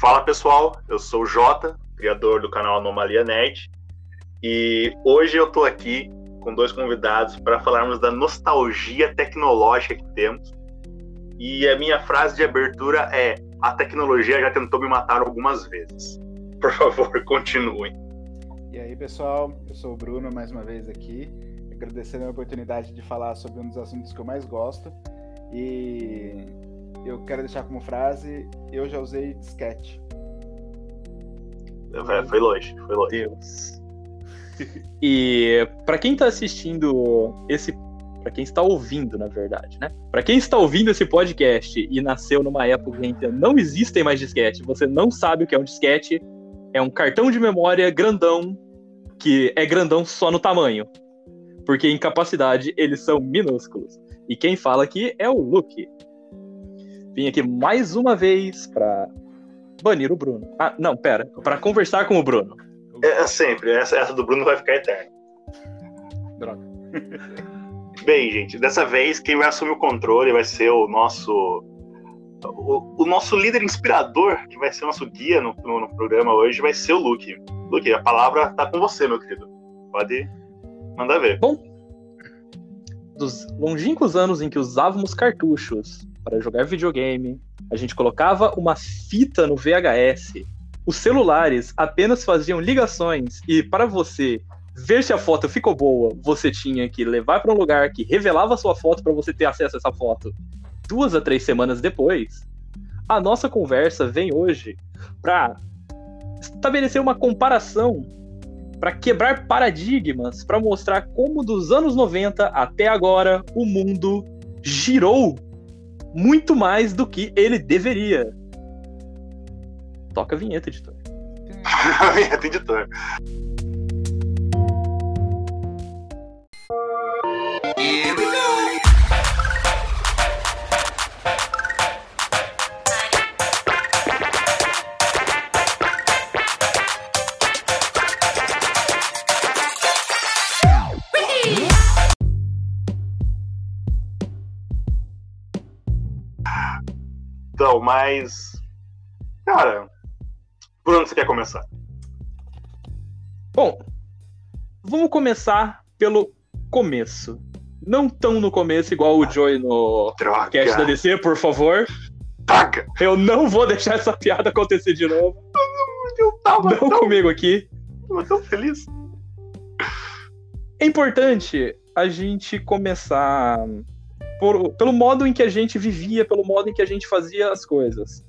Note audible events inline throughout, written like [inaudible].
Fala pessoal, eu sou o Jota, criador do canal Anomalia Nerd, e hoje eu tô aqui com dois convidados para falarmos da nostalgia tecnológica que temos. E a minha frase de abertura é: a tecnologia já tentou me matar algumas vezes. [laughs] Por favor, continuem. E aí, pessoal, eu sou o Bruno mais uma vez aqui, agradecendo a oportunidade de falar sobre um dos assuntos que eu mais gosto. E eu quero deixar como frase: eu já usei disquete. É, foi longe, foi longe. Deus. [laughs] E para quem tá assistindo esse para quem está ouvindo, na verdade, né? Para quem está ouvindo esse podcast e nasceu numa época em que não existem mais disquete, você não sabe o que é um disquete, é um cartão de memória grandão que é grandão só no tamanho. Porque em capacidade eles são minúsculos. E quem fala aqui é o Luke. Vim aqui mais uma vez para banir o Bruno. Ah, não, pera, para conversar com o Bruno. É, é sempre, essa, essa do Bruno vai ficar eterna. Droga. [laughs] Bem, gente, dessa vez quem vai assumir o controle vai ser o nosso. O, o nosso líder inspirador, que vai ser o nosso guia no, no, no, programa hoje, vai ser o Luke. Luke, a palavra tá com você, meu querido. Pode mandar ver. Bom, dos longínquos anos em que usávamos cartuchos para jogar videogame, a gente colocava uma fita no VHS. Os celulares apenas faziam ligações e para você ver se a foto ficou boa, você tinha que levar para um lugar que revelava a sua foto para você ter acesso a essa foto duas a três semanas depois. A nossa conversa vem hoje para estabelecer uma comparação, para quebrar paradigmas, para mostrar como dos anos 90 até agora o mundo girou muito mais do que ele deveria. Toca a vinheta, editor. a [laughs] vinheta, editor. Mas. Cara. Por onde você quer começar? Bom, vamos começar pelo começo. Não tão no começo, igual o Joey no Droga. cast da DC, por favor. Droga! Eu não vou deixar essa piada acontecer de novo. Eu tava Não tão, comigo aqui. tava tão feliz. É importante a gente começar por- pelo modo em que a gente vivia, pelo modo em que a gente fazia as coisas.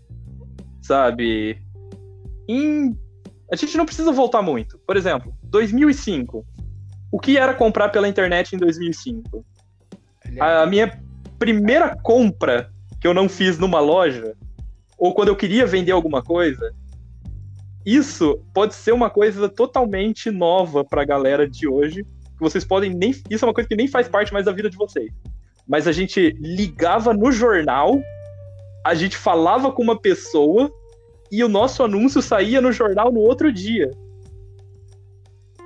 Sabe? Em- A gente não precisa voltar muito. Por exemplo, 2005. O que era comprar pela internet em 2005? A minha primeira compra que eu não fiz numa loja, ou quando eu queria vender alguma coisa, isso pode ser uma coisa totalmente nova pra galera de hoje. Que vocês podem nem. Isso é uma coisa que nem faz parte mais da vida de vocês. Mas a gente ligava no jornal, a gente falava com uma pessoa e o nosso anúncio saía no jornal no outro dia.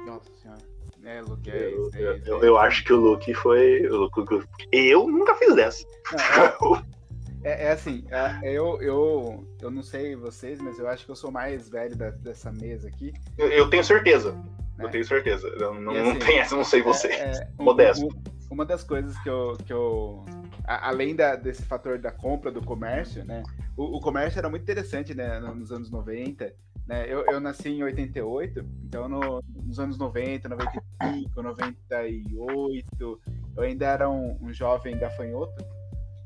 Nossa senhora. É, Luke, é Eu, é eu, eu- é eu acho que o Luke foi. o Luke- Eu nunca fiz dessa. Não, É, é assim, é, eu, eu, eu não sei vocês, mas eu acho que eu sou mais velho da- dessa mesa aqui. Eu, eu tenho certeza. Eu É. tenho certeza. Eu não, não assim, tem essa, eu não sei você. É, é, um- Modesto. um- uma das coisas que eu. Que eu a- além da- desse fator da compra do comércio, né? O, o comércio era muito interessante né, no- nos anos 90. Né? Eu, eu nasci em 88, então no- nos anos 90, 95, 98, eu ainda era um, um jovem gafanhoto.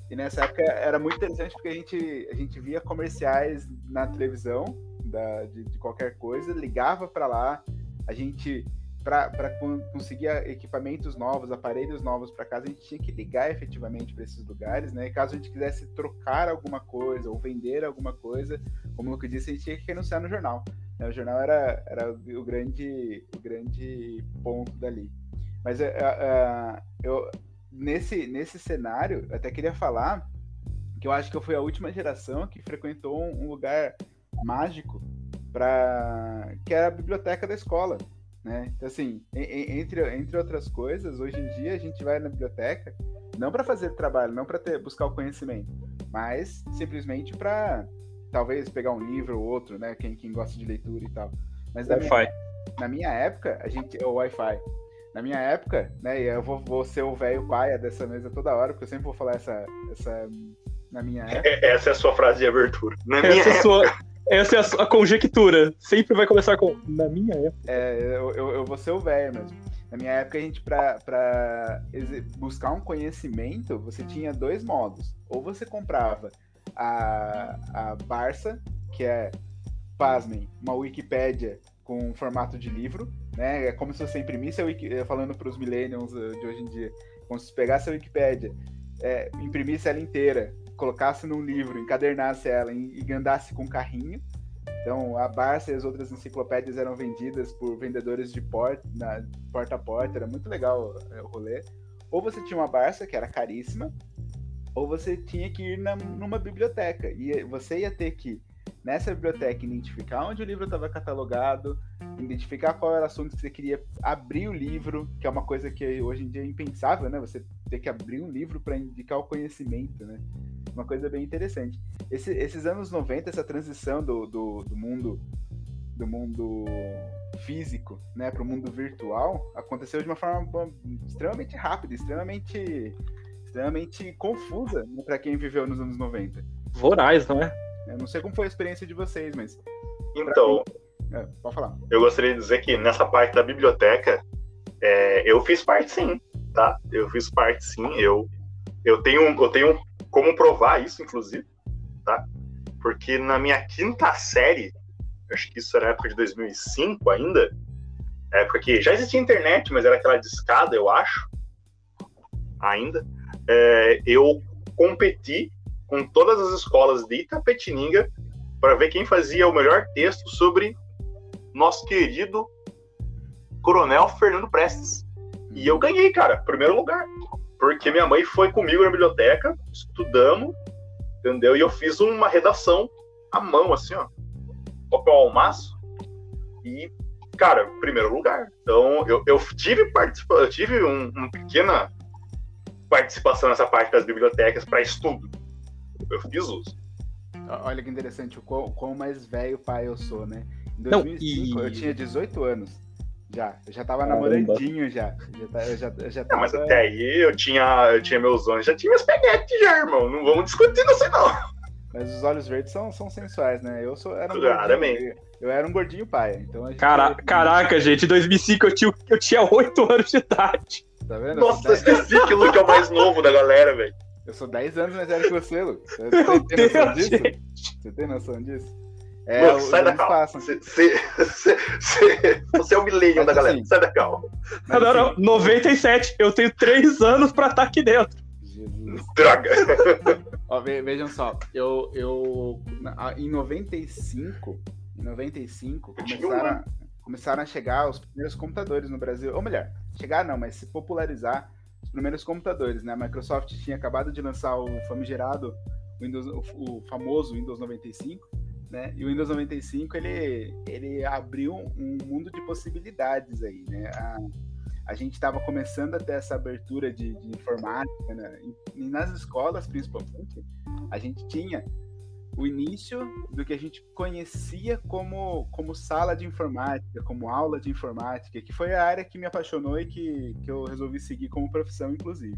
E nessa época era muito interessante porque a gente, a gente via comerciais na televisão da, de, de qualquer coisa, ligava para lá, a gente para conseguir equipamentos novos, aparelhos novos para casa, a gente tinha que ligar efetivamente para esses lugares, né? E caso a gente quisesse trocar alguma coisa ou vender alguma coisa, como Luke disse, a gente tinha que anunciar no jornal. né? O jornal era, era o, grande, o grande ponto dali. Mas é, é, eu, nesse, nesse cenário, eu até queria falar que eu acho que eu fui a última geração que frequentou um, lugar mágico que era a biblioteca da escola. Né? Então, assim, en- en- entre, entre outras coisas, hoje em dia a gente vai na biblioteca não para fazer trabalho, não para buscar o conhecimento, mas simplesmente para talvez pegar um livro ou outro, né? Quem, quem gosta de leitura e tal. Mas na Wi-Fi. minha, na minha época, a gente. O Wi-Fi. Na minha época, né? E eu vou, vou ser o velho paia dessa mesa toda hora, porque eu sempre vou falar essa. essa na minha época. [laughs] Essa é a sua frase de abertura. Na minha Essa é, a época. sua, essa é a a conjectura. Sempre vai começar com. Na minha época. É, eu, eu, eu vou ser o velho mesmo. Na minha época, a gente, pra, pra buscar um conhecimento, você tinha dois modos. Ou você comprava a, a Barça, que é, pasmem, uma Wikipédia com formato de livro, né? É como se você imprimisse a Wiki, eh, falando para os millennials eh, de hoje em dia, como se pegasse a Wikipédia, é, imprimisse ela inteira, colocasse num livro, encadernasse ela e, andasse com carrinho. Então, a Barça e as outras enciclopédias eram vendidas por vendedores de porta, na, porta a porta, era muito legal é, o rolê. Ou você tinha uma Barça, que era caríssima, ou você tinha que ir na- numa biblioteca. E você ia ter que, nessa biblioteca, identificar onde o livro estava catalogado, identificar qual era o assunto que você queria, abrir o livro, que é uma coisa que hoje em dia é impensável, né? Você ter que abrir um livro para indicar o conhecimento, né? Uma coisa bem interessante. Esse- esses anos 90, essa transição do, do, do mundo do mundo físico, né, para o mundo virtual, aconteceu de uma forma extremamente rápida, extremamente extremamente confusa né, para quem viveu nos anos 90. Voraz, não é? Eu não sei como foi a experiência de vocês, mas Então, é, pode falar. eu gostaria de dizer que nessa parte da biblioteca, é, eu fiz parte sim, tá? Eu fiz parte sim. Eu, eu, tenho, eu tenho como provar isso, inclusive, tá? Porque na minha quinta série, acho que isso era época de 2005 ainda, época que já existia internet, mas era aquela discada, eu acho, ainda, é, eu competi com todas as escolas de Itapetininga para ver quem fazia o melhor texto sobre nosso querido Coronel Fernando Prestes. E eu ganhei, cara, primeiro lugar. Porque minha mãe foi comigo na biblioteca, estudamos, entendeu? E eu fiz uma redação à mão, assim, ó. Papel ao maço. E, cara, primeiro lugar. Então, eu, eu tive, participa eu tive um, uma pequena participação nessa parte das bibliotecas para estudo. Eu fiz uso. Olha que interessante o quão, quão mais velho pai eu sou, né? Em Não, 2005 e- eu tinha 18 anos. Já, eu já tava Caramba. namorandinho já. Já tá- Eu já, eu já Não, tava... mas até aí eu tinha, eu tinha meus olhos, já tinha meus peguetes já, irmão. Não vamos discutir isso aí, não. Mas os olhos verdes são, são sensuais, né? Eu sou era um Claramente. gordinho, eu era um gordinho pai, então a gente, Cara, caraca, gente, em 2005 eu tinha, eu tinha 8 anos de idade. Tá vendo? Nossa, eu, eu sou 10, esqueci que o Luke é o mais novo da galera, velho. Eu sou 10 anos mais velho que você, Lu. [laughs] Você Meu tem noção Deus, disso? gente. Você tem noção disso? É, os sai da calma. passam. Você, você, você, você- é o Mas da galera. assim- Sai da calma. Mas, Não, não, assim, 97. Eu tenho 3 anos pra estar aqui dentro. Jesus. Droga. Ó, ve- vejam só, eu, eu em 95, em 95 começaram, começaram a chegar os primeiros computadores no Brasil, ou melhor, chegar não, mas se popularizar os primeiros computadores, né? A Microsoft tinha acabado de lançar o famigerado Windows, o, famoso Windows 95, né? E o Windows 95 ele ele abriu um mundo de possibilidades aí, né? A, a gente estava começando a ter essa abertura de, de informática, né? E, e nas escolas, principalmente, a gente tinha o início do que a gente conhecia como, como sala de informática, como aula de informática, que foi a área que me apaixonou e que, que eu resolvi seguir como profissão, inclusive.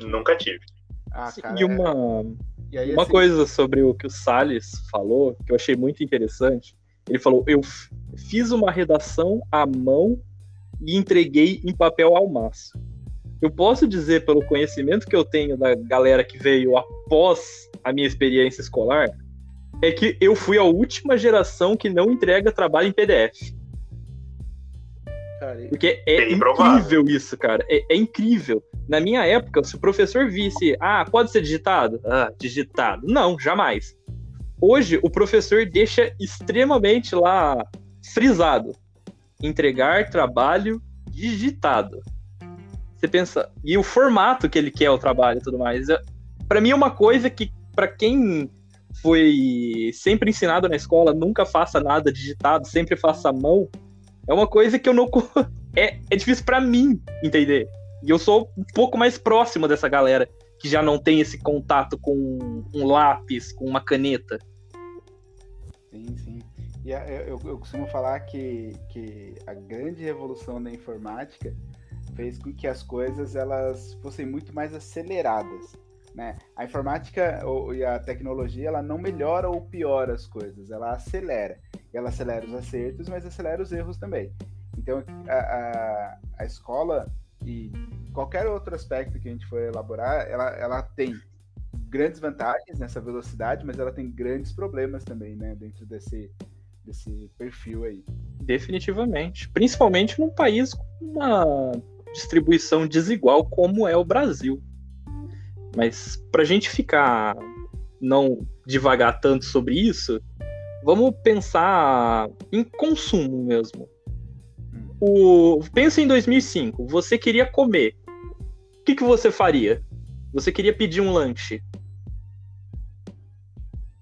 Nunca tive. Ah, Sim, cara, e uma, e aí, uma assim, coisa sobre o que o Salles falou, que eu achei muito interessante. Ele falou: eu fiz uma redação à mão e entreguei em papel ao maço. Eu posso dizer, pelo conhecimento que eu tenho da galera que veio após a minha experiência escolar, é que eu fui a última geração que não entrega trabalho em PDF. cara, Porque é incrível isso, cara. É, é incrível. Na minha época, se o professor visse, ah, pode ser digitado? Ah, digitado. Não, jamais. Hoje, o professor deixa extremamente lá frisado. Entregar trabalho digitado. Você pensa, e o formato que ele quer o trabalho e tudo mais. É- Pra mim é uma coisa que, pra quem foi sempre ensinado na escola, nunca faça nada digitado, sempre faça à mão, é uma coisa que eu não. [laughs] É, é difícil pra mim entender. E eu sou um pouco mais próximo dessa galera que já não tem esse contato com um lápis, com uma caneta. Sim, sim. E eu, eu costumo falar que, que a grande revolução da informática fez com que as coisas elas fossem muito mais aceleradas. Né? A informática e a tecnologia ela não melhora ou piora as coisas, ela acelera. Ela acelera os acertos, mas acelera os erros também. Então a, a, a escola e qualquer outro aspecto que a gente for elaborar, ela, ela tem grandes vantagens nessa velocidade, mas ela tem grandes problemas também, né, dentro desse, desse perfil aí. Definitivamente. Principalmente num país com uma distribuição desigual como é o Brasil. Mas para a gente ficar não devagar tanto sobre isso, vamos pensar em consumo mesmo. O, pensa em 2005, você queria comer. O que, que você faria? Você queria pedir um lanche.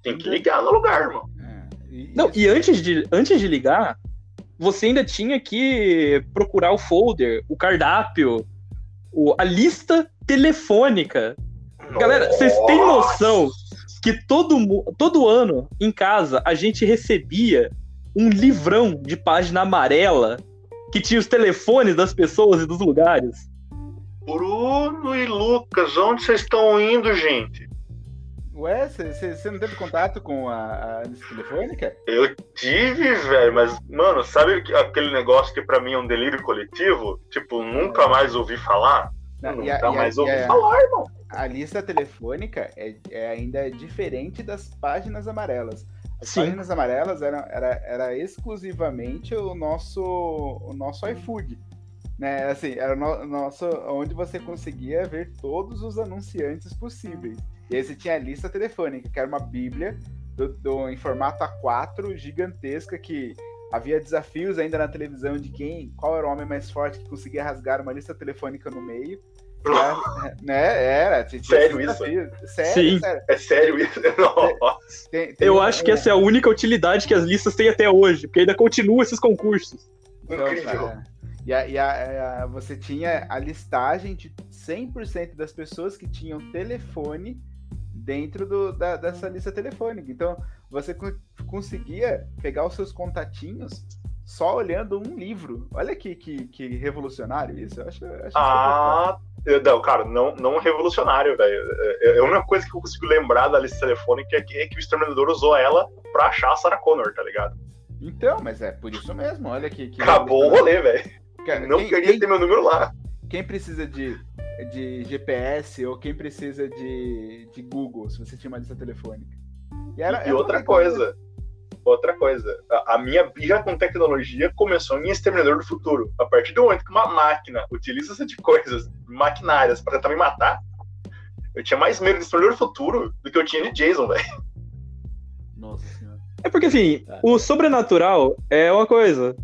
Tem que ligar no lugar, irmão. É, e, Não, e antes de, antes de ligar, você ainda tinha que procurar o folder, o cardápio, o, a lista telefônica. Galera, vocês têm noção que todo, todo ano em casa a gente recebia um livrão de página amarela que tinha os telefones das pessoas e dos lugares? Bruno e Lucas, onde vocês estão indo, gente? Ué, você não teve contato com a, a telefônica? Eu tive, velho, mas, mano, sabe aquele negócio que pra mim é um delírio coletivo? Tipo, nunca mais ouvi falar? Não, nunca a, mais ouvi a, falar, irmão. A lista telefônica é, é ainda diferente das páginas amarelas. As Sim. páginas amarelas eram era, era exclusivamente o nosso, o nosso iFood. Né? Assim, era no, nosso, onde você conseguia ver todos os anunciantes possíveis. E aí você tinha a lista telefônica, que era uma bíblia do, do, em formato A4 gigantesca que havia desafios ainda na televisão de quem, qual era o homem mais forte que conseguia rasgar uma lista telefônica no meio. Né? Era. Sério isso? Sério, Sim. sério. É sério isso? [laughs] Tem, tem Eu acho que essa é a única utilidade que as listas têm até hoje, porque ainda continuam esses concursos. Então, Incrível. Cara, e, a, e a, a, você tinha a listagem de 100% das pessoas que tinham telefone dentro do, da, dessa lista telefônica. Então, você conseguia pegar os seus contatinhos só olhando um livro. Olha que, que, que revolucionário isso. Eu acho, acho ah, não, cara, não, não revolucionário, velho. É, é, a única coisa que eu consigo lembrar da lista telefônica é que, é que o Exterminador usou ela pra achar a Sarah Connor, tá ligado? Então, mas é por isso mesmo. Olha que. que Acabou o rolê, velho. Não quem, queria quem, ter meu número lá. Quem precisa de, de GPS ou quem precisa de, de Google, se você tinha uma lista telefônica? E, era, e outra coisa, outra coisa, a, a, minha birra com tecnologia começou em Exterminador do Futuro. A partir do momento que uma máquina utiliza-se de coisas maquinárias para tentar me matar, eu tinha mais medo de Exterminador do Futuro do que eu tinha de Jason, velho. Nossa senhora. É porque assim, o sobrenatural é uma coisa.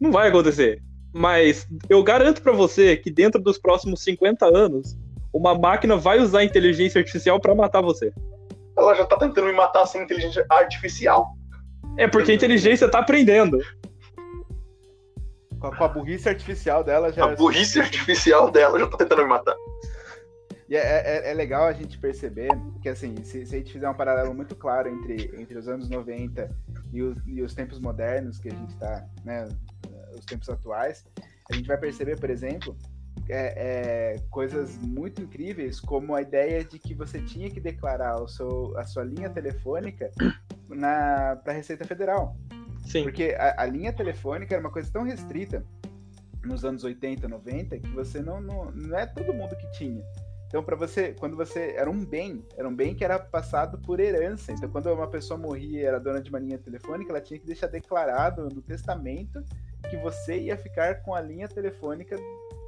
Não vai acontecer. Mas eu garanto para você que dentro dos próximos 50 anos, uma máquina vai usar inteligência artificial para matar você. Ela já tá tentando me matar sem inteligência artificial. É porque a inteligência tá aprendendo. Com a, com a burrice artificial dela já. A burrice artificial dela já tá tentando me matar. E é, é, é, legal a gente perceber que, assim, se, se, a gente fizer um paralelo muito claro entre, entre os anos 90 e os, e os tempos modernos que a gente está, né, os tempos atuais, a gente vai perceber, por exemplo, é, é, coisas muito incríveis, como a ideia de que você tinha que declarar o seu, a sua linha telefônica [coughs] para a Receita Federal. Sim. Porque a, a, linha telefônica era uma coisa tão restrita nos anos 80, 90, que você não, não, não é todo mundo que tinha. Então, para você, quando você era um bem, era um bem que era passado por herança. Então, quando uma pessoa morria e era dona de uma linha telefônica, ela tinha que deixar declarado no testamento que você ia ficar com a linha telefônica,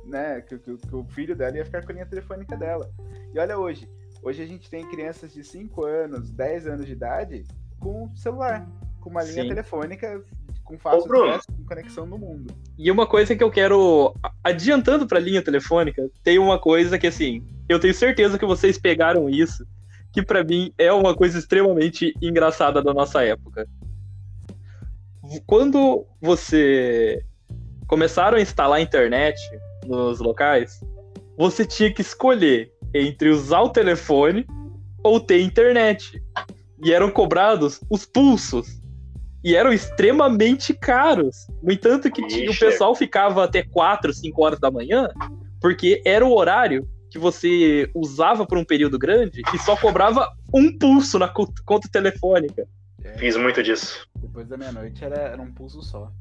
né? Que, que, que, o filho dela ia ficar com a linha telefônica dela. E olha hoje, hoje a gente tem crianças de 5 anos, 10 anos de idade com celular, com uma linha Sim. telefônica com fácil acesso, com conexão no mundo. E uma coisa que eu quero adiantando para a linha telefônica, tem uma coisa que assim, eu tenho certeza que vocês pegaram isso, que para mim é uma coisa extremamente engraçada da nossa época quando você começaram a instalar a internet nos locais, você tinha que escolher entre usar o telefone ou ter internet. E eram cobrados os pulsos. e eram extremamente caros. No entanto, que tinha, o pessoal ficava até 4, 5 horas da manhã, porque era o horário que você usava por um período grande e só cobrava um pulso na conta telefônica. É, Fiz muito disso. Depois da meia-noite era, era um pulso só.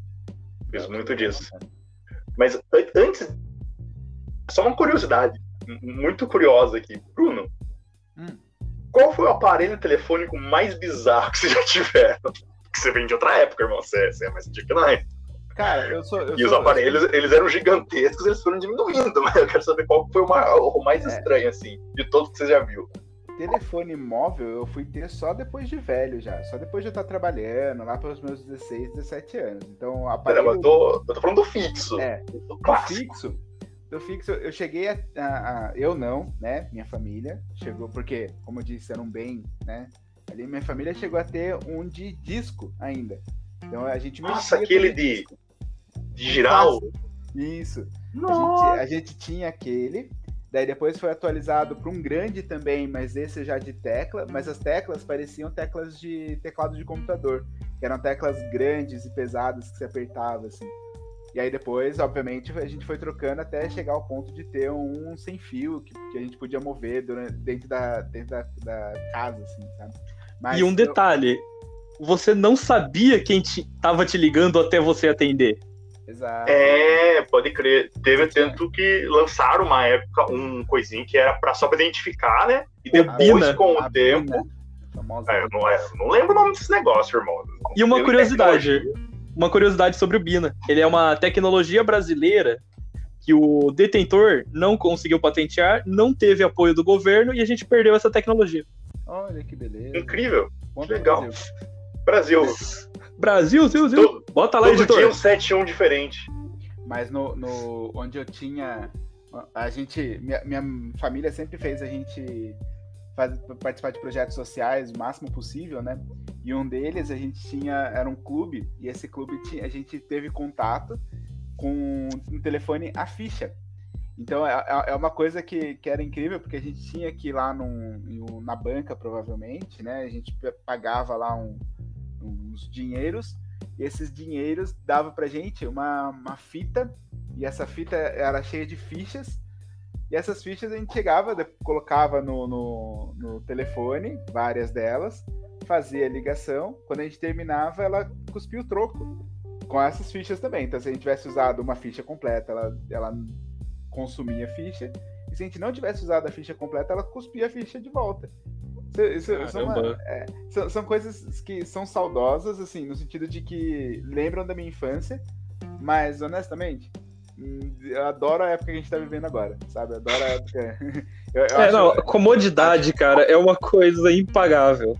Fiz muito disso. Mas antes, só uma curiosidade, muito curiosa aqui. Bruno, hum. qual foi o aparelho telefônico mais bizarro que você já tiveram? Que você vem de outra época, irmão. Você, você é mais antigo que nós. Cara, eu sou. Eu e sou, os aparelhos, sou... eles eram gigantescos, eles foram diminuindo, [laughs] mas eu quero saber qual foi o, maior, o mais é. estranho, assim, de todos que você já viu. Telefone móvel eu fui ter só depois de velho já. Só depois de eu estar trabalhando, lá pelos meus 16, 17 anos. Então, aparelho. eu, tô, eu tô falando do fixo. É, do fixo. Do fixo, eu cheguei a, a, a, Eu não, né? Minha família chegou, porque, como eu disse, era um bem, né? Ali minha família chegou a ter um de disco ainda. Então a gente Nossa, aquele de Giral? Isso. A gente, a gente, tinha aquele. Daí depois foi atualizado para um grande também, mas esse já de tecla. Mas as teclas pareciam teclas de teclado de computador. Que eram teclas grandes e pesadas que se apertava, assim. E aí depois, obviamente, a gente foi trocando até chegar ao ponto de ter um sem fio que, que a gente podia mover durante, dentro, da, dentro da, da casa, assim, sabe? Mas e um eu... detalhe, você não sabia quem te, tava te ligando até você atender. Exato. É, pode crer. Teve tanto que lançaram uma época um coisinho que era para só pra identificar, né? E depois, com o tempo. É, eu, não, é, eu não lembro o nome desse negócio, irmão. E uma curiosidade. Uma curiosidade sobre o Bina. Ele é uma tecnologia brasileira que o detentor não conseguiu patentear, não teve apoio do governo e a gente perdeu essa tecnologia. Olha que beleza. Incrível. que legal. Brasil. Brasil, Zil, Zil. Bota lá, todo editor. dia um 7-1 diferente. Mas no, no, onde eu tinha. A gente. Minha, minha família sempre fez a gente faz, participar de projetos sociais o máximo possível, né? E um deles a gente tinha. Era um clube, e esse clube tinha, a gente teve contato com um telefone a ficha. Então é, é, é uma coisa que, que era incrível, porque a gente tinha que ir lá num, na banca, provavelmente, né? A gente pagava lá um, uns dinheiros, e esses dinheiros dava pra gente uma, uma fita, e essa fita era cheia de fichas, e essas fichas a gente chegava, colocava no, no, no telefone, várias delas, fazia a ligação, quando a gente terminava, ela cuspia o troco com essas fichas também. Então, se a gente tivesse usado uma ficha completa, ela, ela consumia a ficha, e se a gente não tivesse usado a ficha completa, ela cuspia a ficha de volta. Isso, isso são, uma, é, são, são, coisas que são saudosas, assim, no sentido de que lembram da minha infância, mas honestamente, eu adoro a época que a gente tá vivendo agora, sabe? Eu adoro a época. [laughs] eu, eu é, acho, não, comodidade, cara, é uma coisa impagável.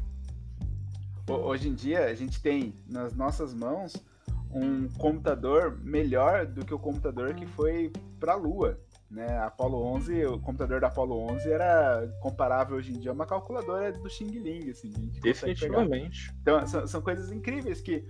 Hoje em dia, a gente tem nas nossas mãos um computador melhor do que o computador que foi para a Lua. Né? Apollo 11, o computador da Apollo 11 era comparável hoje em dia a uma calculadora do Xing Ling, assim. Definitivamente. Então, são, são, coisas incríveis que,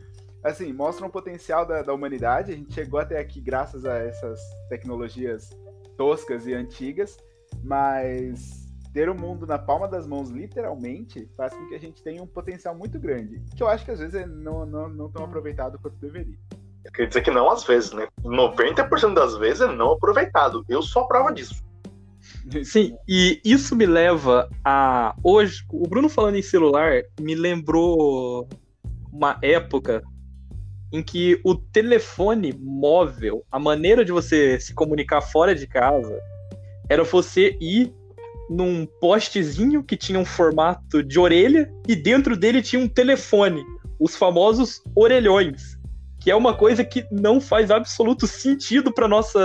assim, mostram o potencial da, da humanidade. A gente chegou até aqui graças a essas tecnologias toscas e antigas, mas ter o mundo na palma das mãos, literalmente, faz com que a gente tenha um potencial muito grande, que eu acho que às vezes é não, não, não tão aproveitado quanto deveria. Quer dizer que não às vezes, né? 90% das vezes é não aproveitado. Eu sou a prova disso. Sim, e isso me leva a. Hoje, o Bruno falando em celular me lembrou uma época em que o telefone móvel, a maneira de você se comunicar fora de casa, era você ir num postezinho que tinha um formato de orelha e dentro dele tinha um telefone, os famosos orelhões que é uma coisa que não faz absoluto sentido para nossa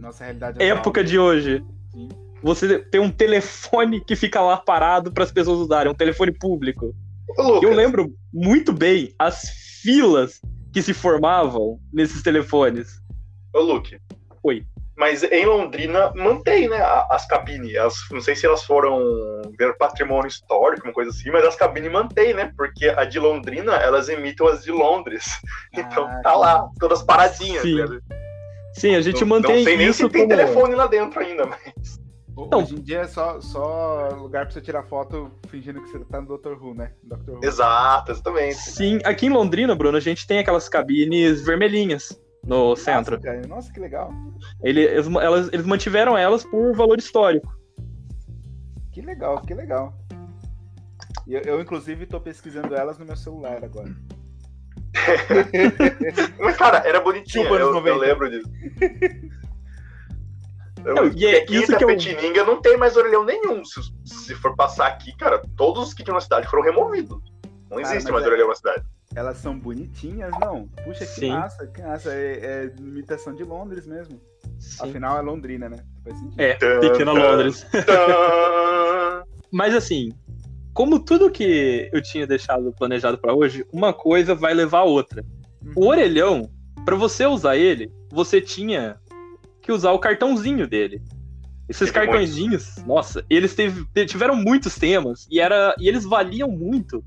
nossa realidade época atual. de hoje. Sim. Você tem um telefone que fica lá parado para as pessoas usarem, um telefone público. Ô, Eu lembro muito bem as filas que se formavam nesses telefones. Ô, Luke. Oi. Mas em Londrina mantém, né, as cabines. As, não sei se elas foram ver patrimônio histórico, uma coisa assim, mas as cabines mantém, né? Porque a de Londrina, elas imitam as de Londres. [laughs] Ah, então tá lá, todas paradinhas. Sim, Sim a gente não, mantém. Não sei nem isso se tem como... telefone lá dentro ainda, mas. Então, Hoje em dia é só, só lugar pra você tirar foto fingindo que você tá no Dr. Who, né? Dr. Who. Exato, exatamente. Sim, aqui em Londrina, Bruno, a gente tem aquelas cabines vermelhinhas no Nossa, centro. Cara, nossa, que legal. Eles, elas, eles mantiveram elas por valor histórico. Que legal, que legal. Eu, eu inclusive, tô pesquisando elas no meu celular agora. [laughs] Mas, cara, era bonitinho, eu, eu, lembro disso. Não, e é, aqui isso que Tapetininga eu... não tem mais orelhão nenhum. Se, se for passar aqui, cara, todos os que tinham na cidade foram removidos. Não cara, existe mais é... orelhão na cidade. Elas são bonitinhas, não? Puxa, que Sim. massa, que massa. É, é imitação de Londres mesmo. Sim. Afinal, é Londrina, né? É, pequena Londres. Mas assim, como tudo que eu tinha deixado planejado para hoje, uma coisa vai levar a outra. Uhum. O orelhão, para você usar ele, você tinha que usar o cartãozinho dele. Esses Teve cartõezinhos, muito. nossa, eles teve, tiveram muitos temas e, era, e eles valiam muito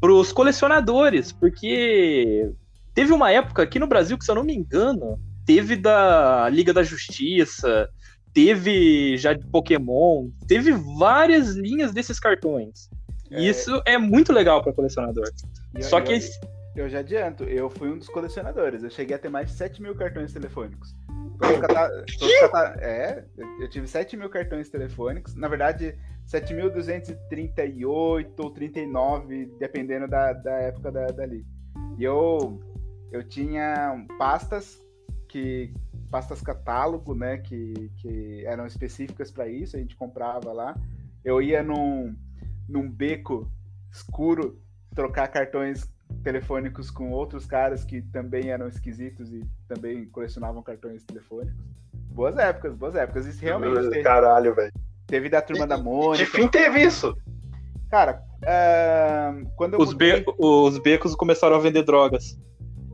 pros colecionadores, porque teve uma época aqui no Brasil que, se eu não me engano, teve da Liga da Justiça, teve já de Pokémon, teve várias linhas desses cartões. É... Isso é muito legal para colecionador. E Só que. Eu já adianto, eu fui um dos colecionadores. Eu cheguei a ter mais de 7 mil cartões telefônicos. Cata... Cata... É, eu tive 7 mil cartões telefônicos. Na verdade, 7.238 ou 39, dependendo da, da época da, dali. E eu, eu tinha pastas que pastas catálogo, né, que, que eram específicas para isso, a gente comprava lá. Eu ia num, num beco escuro trocar cartões telefônicos com outros caras que também eram esquisitos e também colecionavam cartões telefônicos. Boas épocas, boas épocas. Isso realmente. Teve, Caralho, velho. Teve da turma e, da Mônica. De fim teve isso. Cara, uh, quando os, mudei... be os becos começaram a vender drogas.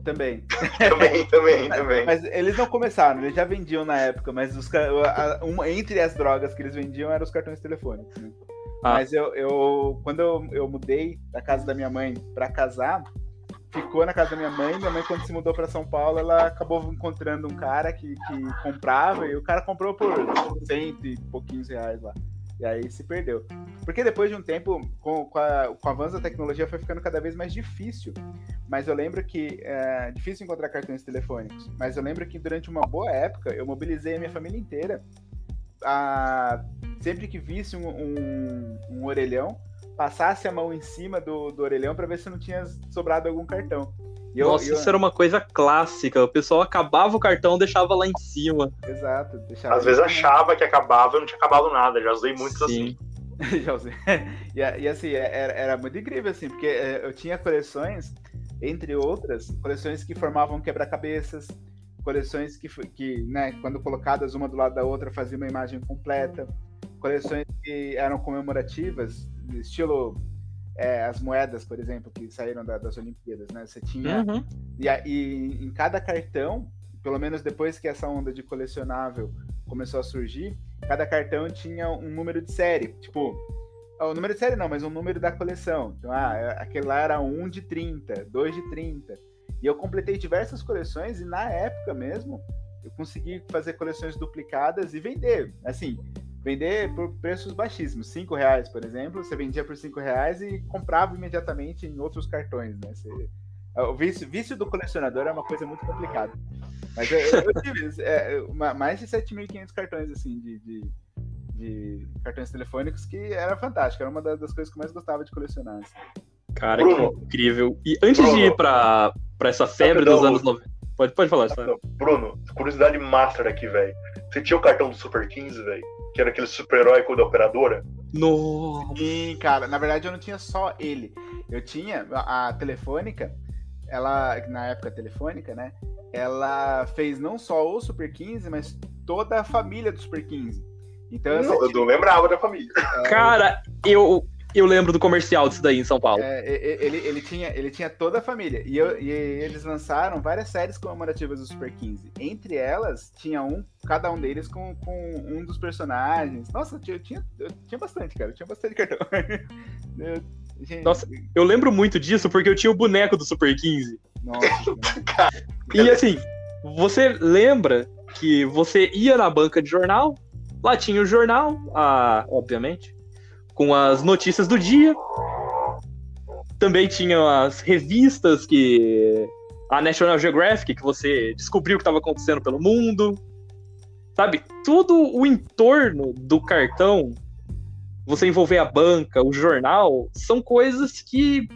Também. também, [laughs] também, também. Mas eles não começaram, eles já vendiam na época, mas os, a, uma, entre as drogas que eles vendiam eram os cartões telefônicos. Né? Ah. Mas eu, eu quando eu, eu mudei da casa da minha mãe para casar, ficou na casa da minha mãe. Minha mãe, quando se mudou para São Paulo, ela acabou encontrando um cara que, que comprava e o cara comprou por cento e pouquinhos reais lá. E aí se perdeu. Porque depois de um tempo, com, com, a, com o avanço da tecnologia, foi ficando cada vez mais difícil. Mas eu lembro que. É difícil encontrar cartões telefônicos. Mas eu lembro que durante uma boa época, eu mobilizei a minha família inteira a sempre que visse um, um, um orelhão, passasse a mão em cima do, do orelhão para ver se não tinha sobrado algum cartão. Eu, Nossa, eu... isso era uma coisa clássica. O pessoal acabava o cartão, deixava lá em cima. Exato. Às vezes achava que acabava e não tinha acabado nada. Já usei muitos assim. [laughs] Já usei. E, e assim, é, era, era, muito incrível, assim, porque é, eu tinha coleções, entre outras, coleções que formavam quebra-cabeças, coleções que, que né, quando colocadas uma do lado da outra, faziam uma imagem completa coleções que eram comemorativas, estilo é, as moedas, por exemplo, que saíram da, das Olimpíadas, né? Você tinha. Uhum. E, e em cada cartão, pelo menos depois que essa onda de colecionável começou a surgir, cada cartão tinha um número de série. Tipo, o número de série não, mas um número da coleção. Então, ah, é, aquele lá era 1 de 30, 2 de 30. E eu completei diversas coleções e na época mesmo eu consegui fazer coleções duplicadas e vender. Assim, vender por preços baixíssimos, cinco reais, por exemplo, você vendia por cinco reais e comprava imediatamente em outros cartões, né? Você, o vício, vício do colecionador é uma coisa muito complicada. Mas eu, eu tive é, mais de 7.500 cartões, assim, de, de, de, cartões telefônicos, que era fantástico, era uma das coisas que eu mais gostava de colecionar. Assim. Cara, Bruno, que incrível. E antes Bruno, de ir para essa febre dos anos 90... Pode, pode falar, Bruno, curiosidade master aqui, velho. Você tinha o cartão do Super 15, velho? que era aquele super-herói da operadora? No. Sim, cara, na verdade eu não tinha só ele. Eu tinha a, a telefônica, ela, na época telefônica, né? Ela fez não só o Super 15, mas toda a família do Super 15. Então, não, eu não lembrava da família. É, Cara, eu, eu lembro do comercial disso daí em São Paulo. É, ele, ele, tinha, ele tinha toda a família. E, eu, e eles lançaram várias séries comemorativas do Super 15. Entre elas, tinha um, cada um deles com, com um dos personagens. Nossa, eu tinha, eu tinha bastante, cara. Eu tinha bastante cartão. [laughs] eu, gente... Nossa, eu lembro muito disso porque eu tinha o boneco do Super 15. Nossa. [laughs] e assim, você lembra que você ia na banca de jornal, Lá tinha o jornal, a, obviamente, com as notícias do dia. Também tinha as revistas que. A National Geographic, que você descobriu o que estava acontecendo pelo mundo. Sabe? Tudo o entorno do cartão, você envolver a banca, o jornal, são coisas que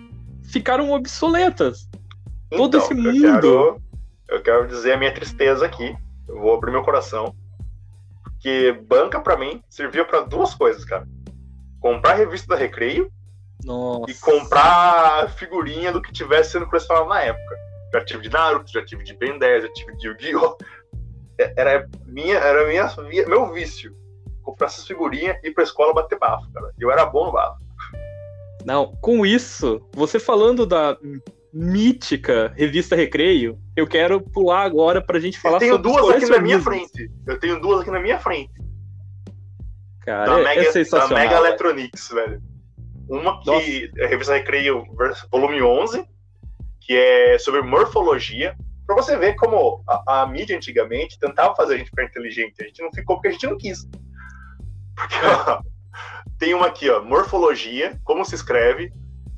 ficaram obsoletas. Então, Todo esse mundo. Eu quero, eu quero dizer a minha tristeza aqui. Eu vou abrir meu coração. Porque banca, para mim, servia para duas coisas, cara. Comprar a revista da Recreio Nossa. e comprar figurinha do que tivesse sendo colecionado na época. Já tive de Naruto, já tive de Ben 10, já tive de Yu-Gi-Oh! É, era, minha, era minha, meu vício. Comprar essas figurinhas e ir pra escola bater bafo, cara. Eu era bom no bafo. Não, com isso, você falando da mítica revista Recreio, eu quero pular agora pra gente falar sobre Eu tenho duas aqui na minha frente. Eu tenho duas aqui na minha frente. Cara, da é, Mega, é sensacional. Da Mega Electronics, velho. Uma que Nossa. é a revista Recreio volume 11, que é sobre morfologia. Pra você ver como a, a mídia antigamente tentava fazer a gente ficar inteligente. A gente não ficou porque a gente não quis. Porque, ó, [laughs] tem uma aqui, ó, Morfologia, como se escreve,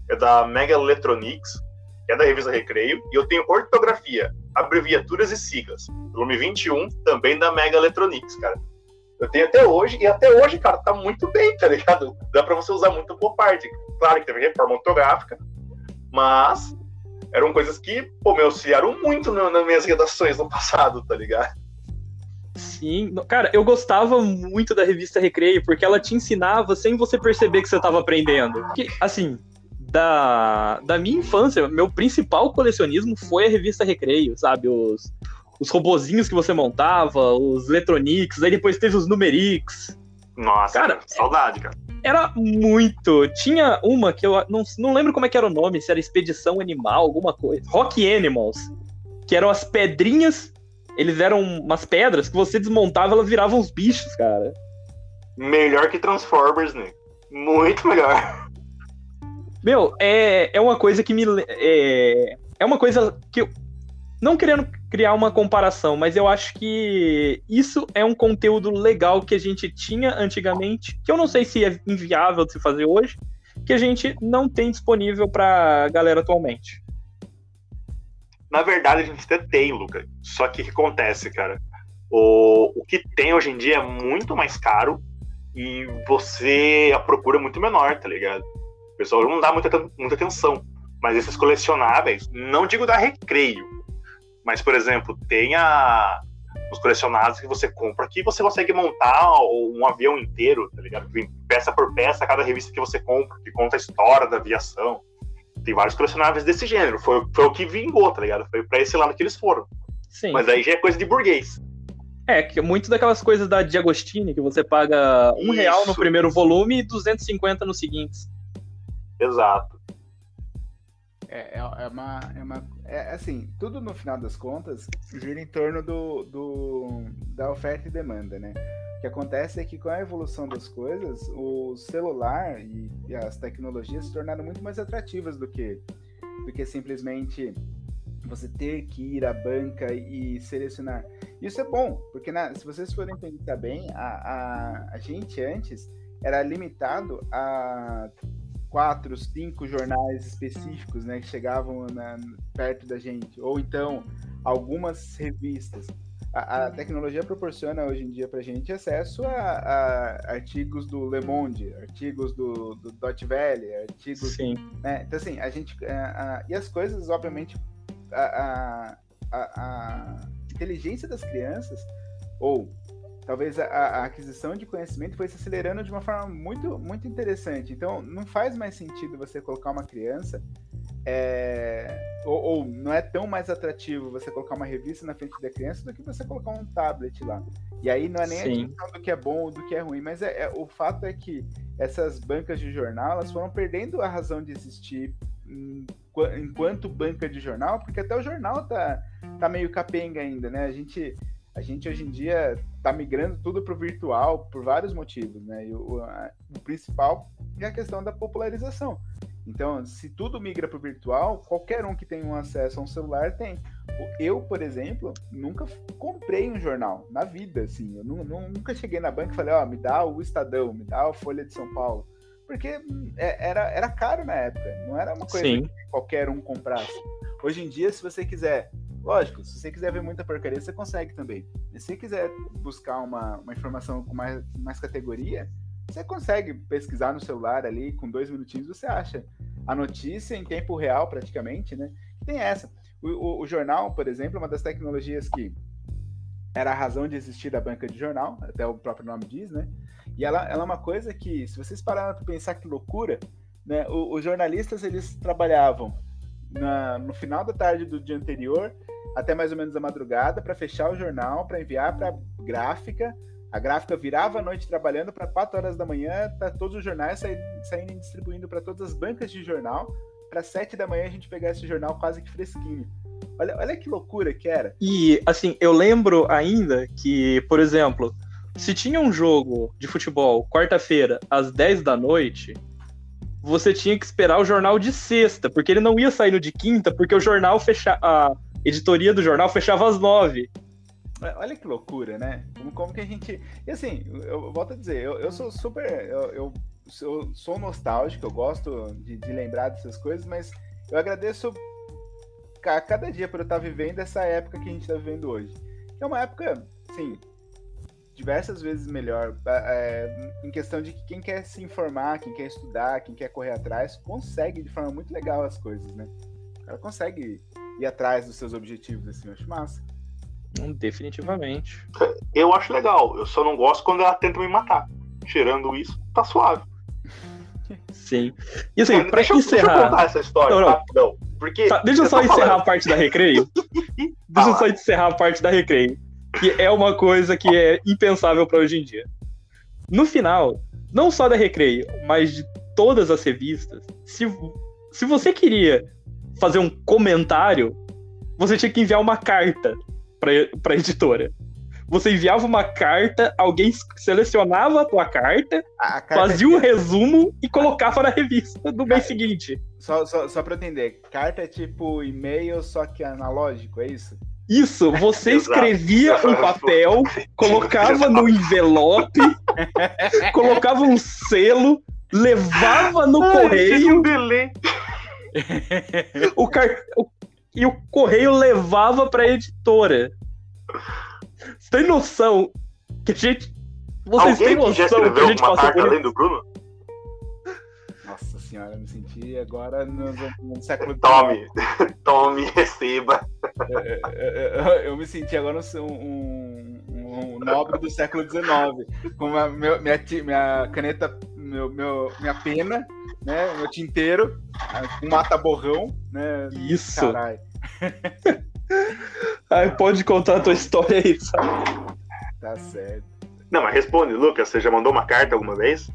é da Mega Electronics, é da revista Recreio, e eu tenho Ortografia, Abreviaturas e Siglas, volume 21, também da Mega Electronics, cara. Eu tenho até hoje, e até hoje, cara, tá muito bem, tá ligado? Dá pra você usar muito por parte. Claro que teve reforma ortográfica, mas eram coisas que, pô, me auxiliaram muito nas minhas redações no passado, tá ligado? Sim, cara, eu gostava muito da revista Recreio, porque ela te ensinava sem você perceber que você estava aprendendo. Assim, da, da minha infância, meu principal colecionismo foi a revista Recreio, sabe? Os, os robozinhos que você montava, os Letronics, aí depois teve os Numerix. Nossa, cara, saudade, cara. Era muito. Tinha uma que eu não, não lembro como é que era o nome, se era Expedição Animal, alguma coisa. Rock Animals. Que eram as pedrinhas eles eram umas pedras que você desmontava elas viravam uns bichos, cara. Melhor que Transformers, né? Muito melhor. Meu, é, é uma coisa que me. É, é uma coisa que eu. Não querendo criar uma comparação, mas eu acho que isso é um conteúdo legal que a gente tinha antigamente, que eu não sei se é inviável de se fazer hoje, que a gente não tem disponível pra galera atualmente. Na verdade, a gente até tem, Luca. Só que o que acontece, cara? O, o que tem hoje em dia é muito mais caro e você a procura é muito menor, tá ligado? O pessoal não dá muita, muita atenção. Mas esses colecionáveis, não digo da recreio, mas, por exemplo, tem a, os colecionáveis que você compra que você consegue montar um avião inteiro, tá ligado? Peça por peça, cada revista que você compra, que conta a história da aviação tem vários colecionáveis desse gênero. Foi, foi o que vingou, tá ligado? Foi pra esse lado que eles foram. Sim. Mas aí já é coisa de burguês. É, que muito daquelas coisas da Diagostini, que você paga um Isso. real no primeiro volume e 250 nos seguintes. Exato. É, é, é, uma, é uma. É assim, tudo no final das contas gira em torno do, do, da oferta e demanda, né? O que acontece é que com a evolução das coisas, o celular e, e as tecnologias se tornaram muito mais atrativas do que, do que simplesmente você ter que ir à banca e selecionar. Isso é bom, porque na, se vocês forem pensar bem, a, a, a gente antes era limitado a quatro, cinco jornais específicos, né, que chegavam na, perto da gente, ou então algumas revistas a, a, tecnologia proporciona hoje em dia para a gente acesso a, a, artigos do Le Monde, artigos do, do Dot Valley, artigos. Sim. Né? Então, assim, a gente. A, e as coisas, obviamente, a, a, inteligência das crianças, ou talvez a, aquisição de conhecimento foi se acelerando de uma forma muito, muito interessante. Então, não faz mais sentido você colocar uma criança é, ou, ou, não é tão mais atrativo você colocar uma revista na frente da criança do que você colocar um tablet lá. E aí não é nem Sim. a questão do que é bom ou do que é ruim, mas é, é, o fato é que essas bancas de jornal elas foram perdendo a razão de existir enquanto banca de jornal, porque até o jornal tá, tá meio capenga ainda, né? A gente, a gente hoje em dia tá migrando tudo pro virtual por vários motivos, né? E o, a, o principal é a questão da popularização. Então, se tudo migra para o virtual, qualquer um que tenha um acesso a um celular tem. Eu, por exemplo, nunca comprei um jornal na vida, assim. Eu nunca cheguei na banca e falei, ó, oh, me dá o Estadão, me dá a Folha de São Paulo. Porque é, era, era caro na época, não era uma coisa Sim. que qualquer um comprasse. Hoje em dia, se você quiser, lógico, se você quiser ver muita porcaria, você consegue também. se você quiser buscar uma, uma informação com mais, mais categoria, você consegue pesquisar no celular ali, com dois minutinhos você acha a notícia em tempo real, praticamente, né? Tem essa. O, o, o, jornal, por exemplo, é uma das tecnologias que era a razão de existir da banca de jornal, até o próprio nome diz, né? E ela, ela é uma coisa que, se vocês pararem para pensar que loucura, né? O, os jornalistas, eles trabalhavam na, no final da tarde do dia anterior até mais ou menos a madrugada para fechar o jornal, para enviar para gráfica, a gráfica virava a noite trabalhando para 4 horas da manhã, tá todos os jornais saindo, distribuindo para todas as bancas de jornal, para 7 da manhã a gente pegar esse jornal quase que fresquinho. Olha, olha que loucura que era. E, assim, eu lembro ainda que, por exemplo, se tinha um jogo de futebol quarta-feira às 10 da noite, você tinha que esperar o jornal de sexta, porque ele não ia sair no de quinta, porque o jornal fechava. Editoria do jornal fechava às 9. Olha que loucura, né? Como, como que a gente. E assim, eu, volto a dizer, eu, eu sou super. Eu, eu, eu, sou nostálgico, eu gosto de, de, lembrar dessas coisas, mas eu agradeço a cada dia por eu estar vivendo essa época que a gente está vivendo hoje. É uma época, sim, diversas vezes melhor. É, em questão de que quem quer se informar, quem quer estudar, quem quer correr atrás, consegue de forma muito legal as coisas, né? O cara consegue ir atrás dos seus objetivos, assim, eu acho massa. Definitivamente. Eu acho legal. Eu só não gosto quando ela tenta me matar. Tirando isso, tá suave. Sim. E assim, Mas, pra deixa, encerrar. Deixa eu contar essa história não, não. rapidão. Porque tá, deixa eu só encerrar falando. a parte da recreio. [laughs] deixa eu só encerrar a parte da recreio. Que é uma coisa que é impensável para hoje em dia. No final, não só da recreio, mas de todas as revistas, se, se você queria fazer um comentário, você tinha que enviar uma carta para a editora. Você enviava uma carta, alguém selecionava a tua carta, a carta fazia um é... resumo e colocava na revista do mês seguinte. Só, só, só para entender, carta é tipo e-mail, só que analógico, é isso? Isso, você [laughs] escrevia um papel, colocava no envelope, colocava um selo, levava no Ai, correio. [laughs] O, car... o e o correio levava pra editora. Você tem noção que a gente. Vocês Alguém têm noção já que a gente passou por além do Bruno? Nossa senhora, eu me senti agora no, no século Tome, [laughs] tome, receba. Eu, eu, eu, me senti agora um, um, um nobre do século XIX, com a, minha, minha caneta, meu, meu, minha pena né? Meu tinteiro, um mata-borrão, né? Isso. Caralho. [laughs] Ai, pode contar a tua história aí, sabe? Tá certo. Não, mas responde, Lucas, você já mandou uma carta alguma vez?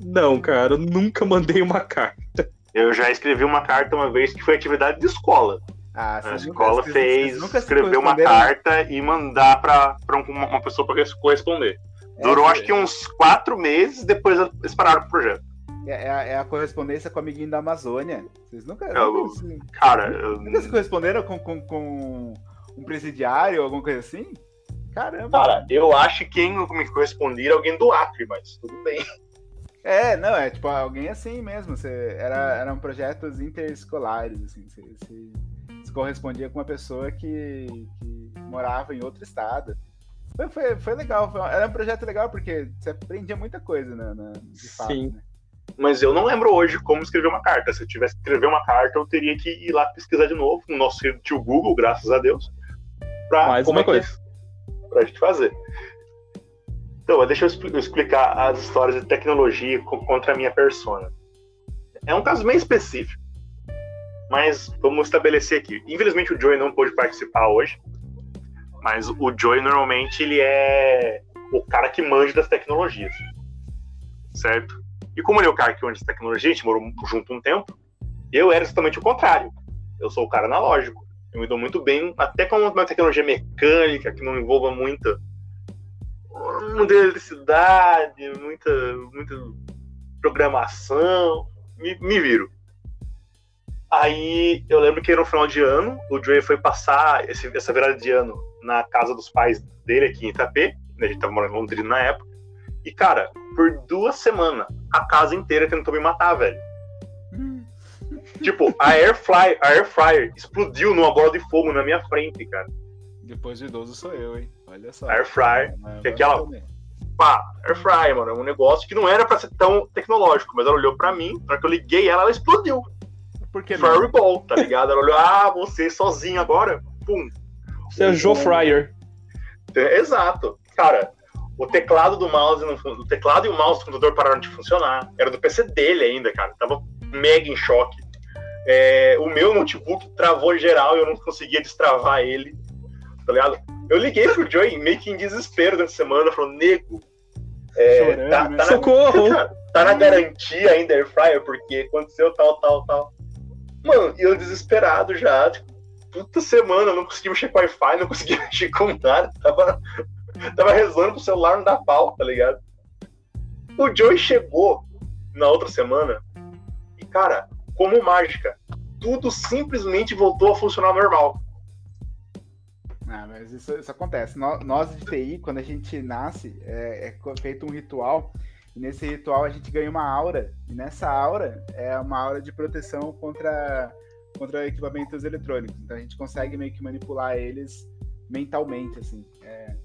Não, cara, eu nunca mandei uma carta. Eu já escrevi uma carta uma vez que foi atividade de escola. Ah, a escola nunca, fez escrever uma carta e mandar para uma, uma pessoa para corresponder. Durou é, acho que uns quatro meses, depois eles pararam o projeto. É, é, a, é, a, correspondência com o amiguinho da Amazônia. Vocês nunca. Eu, nunca assim, cara, eu... nunca se corresponderam com, com, com, um presidiário ou alguma coisa assim? Caramba. Cara, eu acho que quem me correspondia era alguém do Acre, mas tudo bem. É, não, é tipo alguém assim mesmo. Você, era, eram projetos interescolares, assim. Você, você, você correspondia com uma pessoa que, que morava em outro estado. Foi, foi, foi legal, foi, era um projeto legal porque você aprendia muita coisa, né, na, de fato, Sim. Né? Mas eu não lembro hoje como escrever uma carta. Se eu tivesse que escrever uma carta, eu teria que ir lá pesquisar de novo no nosso tio Google, graças a Deus, para uma é coisa. É, pra gente fazer. Então, deixa eu explicar as histórias de tecnologia contra a minha persona. É um caso bem específico, mas vamos estabelecer aqui. Infelizmente o Joey não pôde participar hoje, mas o Joey normalmente ele é o cara que manja das tecnologias, certo? E como ele é o cara que anda de tecnologia, a gente morou junto um tempo, eu era exatamente o contrário. Eu sou o cara analógico. Eu me dou muito bem, até com uma tecnologia mecânica que não envolva muita muita eletricidade, muita, muita programação. me, me viro. Aí eu lembro que no final de ano, o Joey foi passar esse, essa virada de ano na casa dos pais dele aqui em Itapê, né, a gente tava morando em Londrina na época. E, cara, por duas semanas, a casa inteira tentou me matar, velho. tipo, a air, fly, a air fryer explodiu numa bola de fogo na minha frente, cara. Depois do idoso sou eu, hein? Olha só. Air fryer, que é aquela pá, air fryer, mano, é um negócio que não era pra ser tão tecnológico, mas ela olhou pra mim, na hora que eu liguei ela, ela explodiu. Por que não? Fireball, tá ligado? Ela olhou, ah, você sozinho agora, pum. Você é o Joe Fryer. É, Exato. Cara, o teclado do mouse, o teclado e o mouse do computador pararam de funcionar. Era do PC dele ainda, cara. Tava mega em choque. É, o meu notebook travou geral e eu não conseguia destravar ele. Tá ligado? Eu liguei pro Joey meio que em desespero durante a semana, falou, nego, é, Chorando, tá, né? tá na, Socorro! Cara, tá na garantia ainda Air Fryer, porque aconteceu tal, tal, tal. Mano, e eu desesperado já, tipo, puta semana, eu não conseguia mexer com Wi-Fi, não conseguia [laughs] mexer com nada, tava, [laughs] tava rezando pro celular não dar pau, tá ligado? O Joey chegou na outra semana e, cara, como mágica, tudo simplesmente voltou a funcionar normal. Ah, mas isso, isso acontece. Nó- Nós de TI, quando a gente nasce, é, é feito um ritual. E nesse ritual a gente ganha uma aura. E nessa aura é uma aura de proteção contra, contra equipamentos eletrônicos. Então a gente consegue meio que manipular eles mentalmente, assim. É,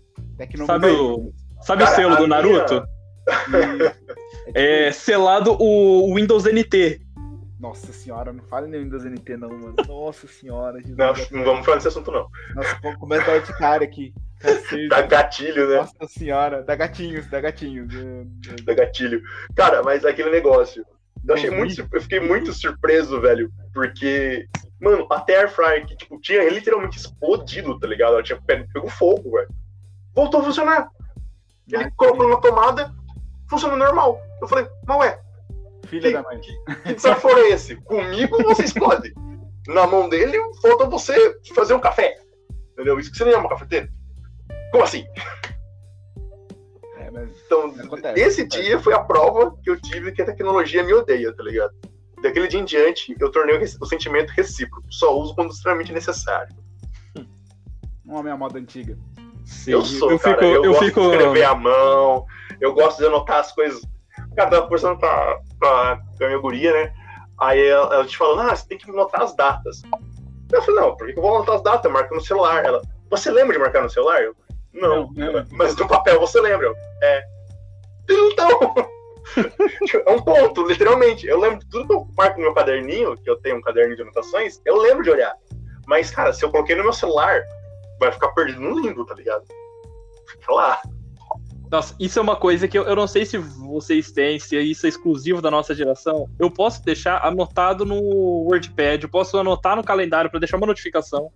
Sabe o, sabe o selo do Naruto? [laughs] É É selado o Windows NT. Nossa senhora, não fale nem Windows NT não, mano. Nossa senhora. Jesus. Não, não vamos falar desse assunto, não. Nossa, começa a cara aqui. [laughs] Cacete. Dá gatilho, né? Nossa senhora, dá gatinhos, dá gatinhos. É, é, da gatilho. Cara, mas aquele negócio. Eu, achei muito, sur- eu fiquei muito surpreso, velho, porque, mano, até a Air Fryer, que tipo, tinha literalmente explodido, tá ligado? Ela tinha pego, fogo, velho. Voltou a funcionar. Ele Mas- colocou na tomada, funcionou normal. Eu falei, mas ué, Filha da mãe. que desaforo é esse? Comigo você explode. Na mão dele, falta você fazer um café. Entendeu? Isso que você nem é uma cafeteira. Como assim? É, mas Então, Acontece, esse acontece. dia foi a prova que eu tive que a tecnologia me odeia, tá ligado? Daquele dia em diante, eu tornei o, sentimento recíproco. Só uso quando extremamente necessário. um homem à moda antiga. Sim, eu sou, eu cara. fico, eu, eu gosto fico. de escrever à mão. Eu gosto de anotar as coisas. Cara, tava conversando com a, com a, com a minha guria, né? Aí ela, ela te falando, ah, você tem que anotar as datas. Eu falei, não, por que eu vou anotar as datas? Eu marco no celular. Ela, você lembra de marcar no celular? Eu, não. Não, não. Mas no papel você lembra? Eu, é. Então. [laughs] é um ponto, literalmente. Eu lembro de tudo que eu marco no meu caderninho, que eu tenho um caderninho de anotações, eu lembro de olhar. Mas, cara, se eu coloquei no meu celular, vai ficar perdido no limbo, tá ligado? Fica lá. Nossa, isso é uma coisa que eu, eu não sei se vocês têm, se isso é exclusivo da nossa geração. Eu posso deixar anotado no WordPad, eu posso anotar no calendário para deixar uma notificação.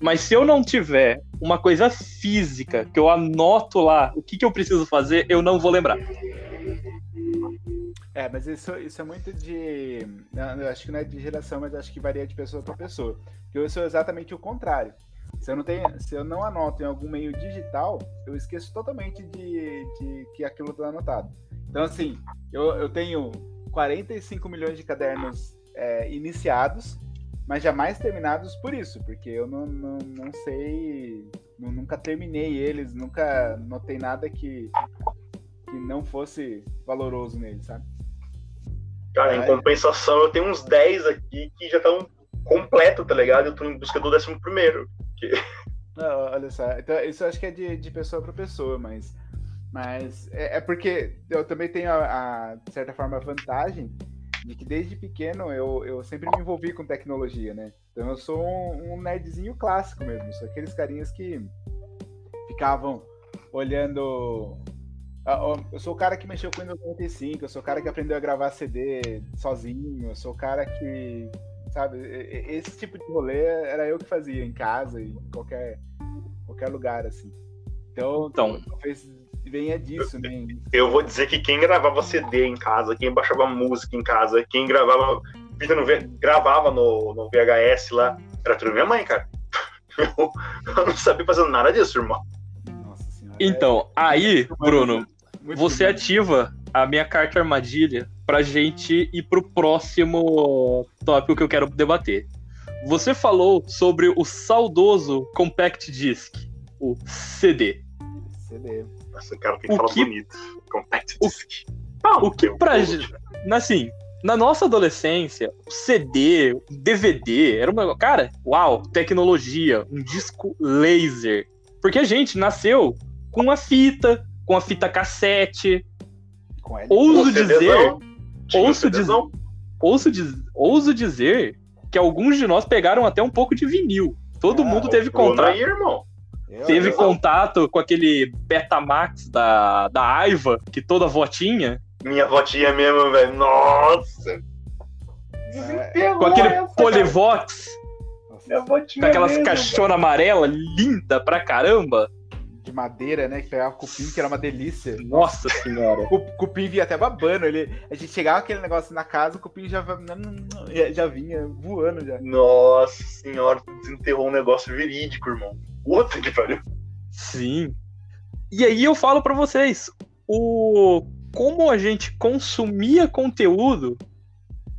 Mas se eu não tiver uma coisa física que eu anoto lá o que, que eu preciso fazer, eu não vou lembrar. É, mas isso, isso é muito de. não, Eu acho que não é de geração, mas acho que varia de pessoa para pessoa. Porque eu sou exatamente o contrário. Se eu não, tenho, se eu não anoto em algum meio digital, eu esqueço totalmente de, de que aquilo está anotado. Então, assim, eu, eu tenho 45 milhões de cadernos é, iniciados, mas jamais terminados por isso, porque eu não, não, não sei. nu- Nunca terminei eles, nunca notei nada que, que não fosse valoroso neles, sabe? Cara, em compensação, eu tenho uns 10 aqui que já estão completo, tá ligado? Eu tô em busca do décimo primeiro. Não, olha só, então, isso eu acho que é de, de pessoa para pessoa, mas, mas é, é porque eu também tenho a, a, de certa forma, a vantagem de que desde pequeno eu, eu sempre me envolvi com tecnologia, né? Então eu sou um, um nerdzinho clássico mesmo, sou aqueles carinhas que ficavam olhando. Eu sou o cara que mexeu com o Windows 95, eu sou o cara que aprendeu a gravar CD sozinho, eu sou o cara que sabe? Esse tipo de rolê era eu que fazia em casa e em qualquer, qualquer lugar, assim. Então, Então. talvez venha disso, né? Eu vou dizer que quem gravava CD em casa, quem baixava música em casa, quem gravava fita no V- gravava no, no VHS lá, era tudo minha mãe, cara. [laughs] Eu, eu não sabia fazer nada disso, irmão. Nossa senhora. Então, aí, é Bruno, muito você ativa a minha carta armadilha pra gente ir pro próximo tópico que eu quero debater. Você falou sobre o saudoso Compact Disc, o CD. CD. Nossa, cara tem que O falar que- bonito. Compact o- disc. O que pra gente. Assim, na nossa adolescência, o CD, o DVD, era uma. Cara, uau, tecnologia, um disco laser. Porque a gente nasceu com uma fita, com a fita cassete. Com. Ouso dizer, tinha o ouço dizer- CDzão. ouso, diz- ouso dizer que alguns de nós pegaram até um pouco de vinil. Todo Ah, mundo teve contato. aí, irmão. Eu- Teve eu- contato com aquele Betamax da, da Aiva, que toda avó tinha, Minha votinha mesmo, velho. Nossa. Desenterrou com aquele essa, cara. Polivox, Minha votinha com aquelas mesmo, caixonas amarelas, linda pra caramba. De madeira, né? Que pegava cupim, que era uma delícia. Nossa senhora. O cupim vinha até babando. Ele, a gente chegava aquele negócio na casa, o cupim já, já, vinha voando já. Nossa senhora, tu desenterrou um negócio verídico, irmão. Puta que pariu. Sim. E aí eu falo pra vocês, o como a gente consumia conteúdo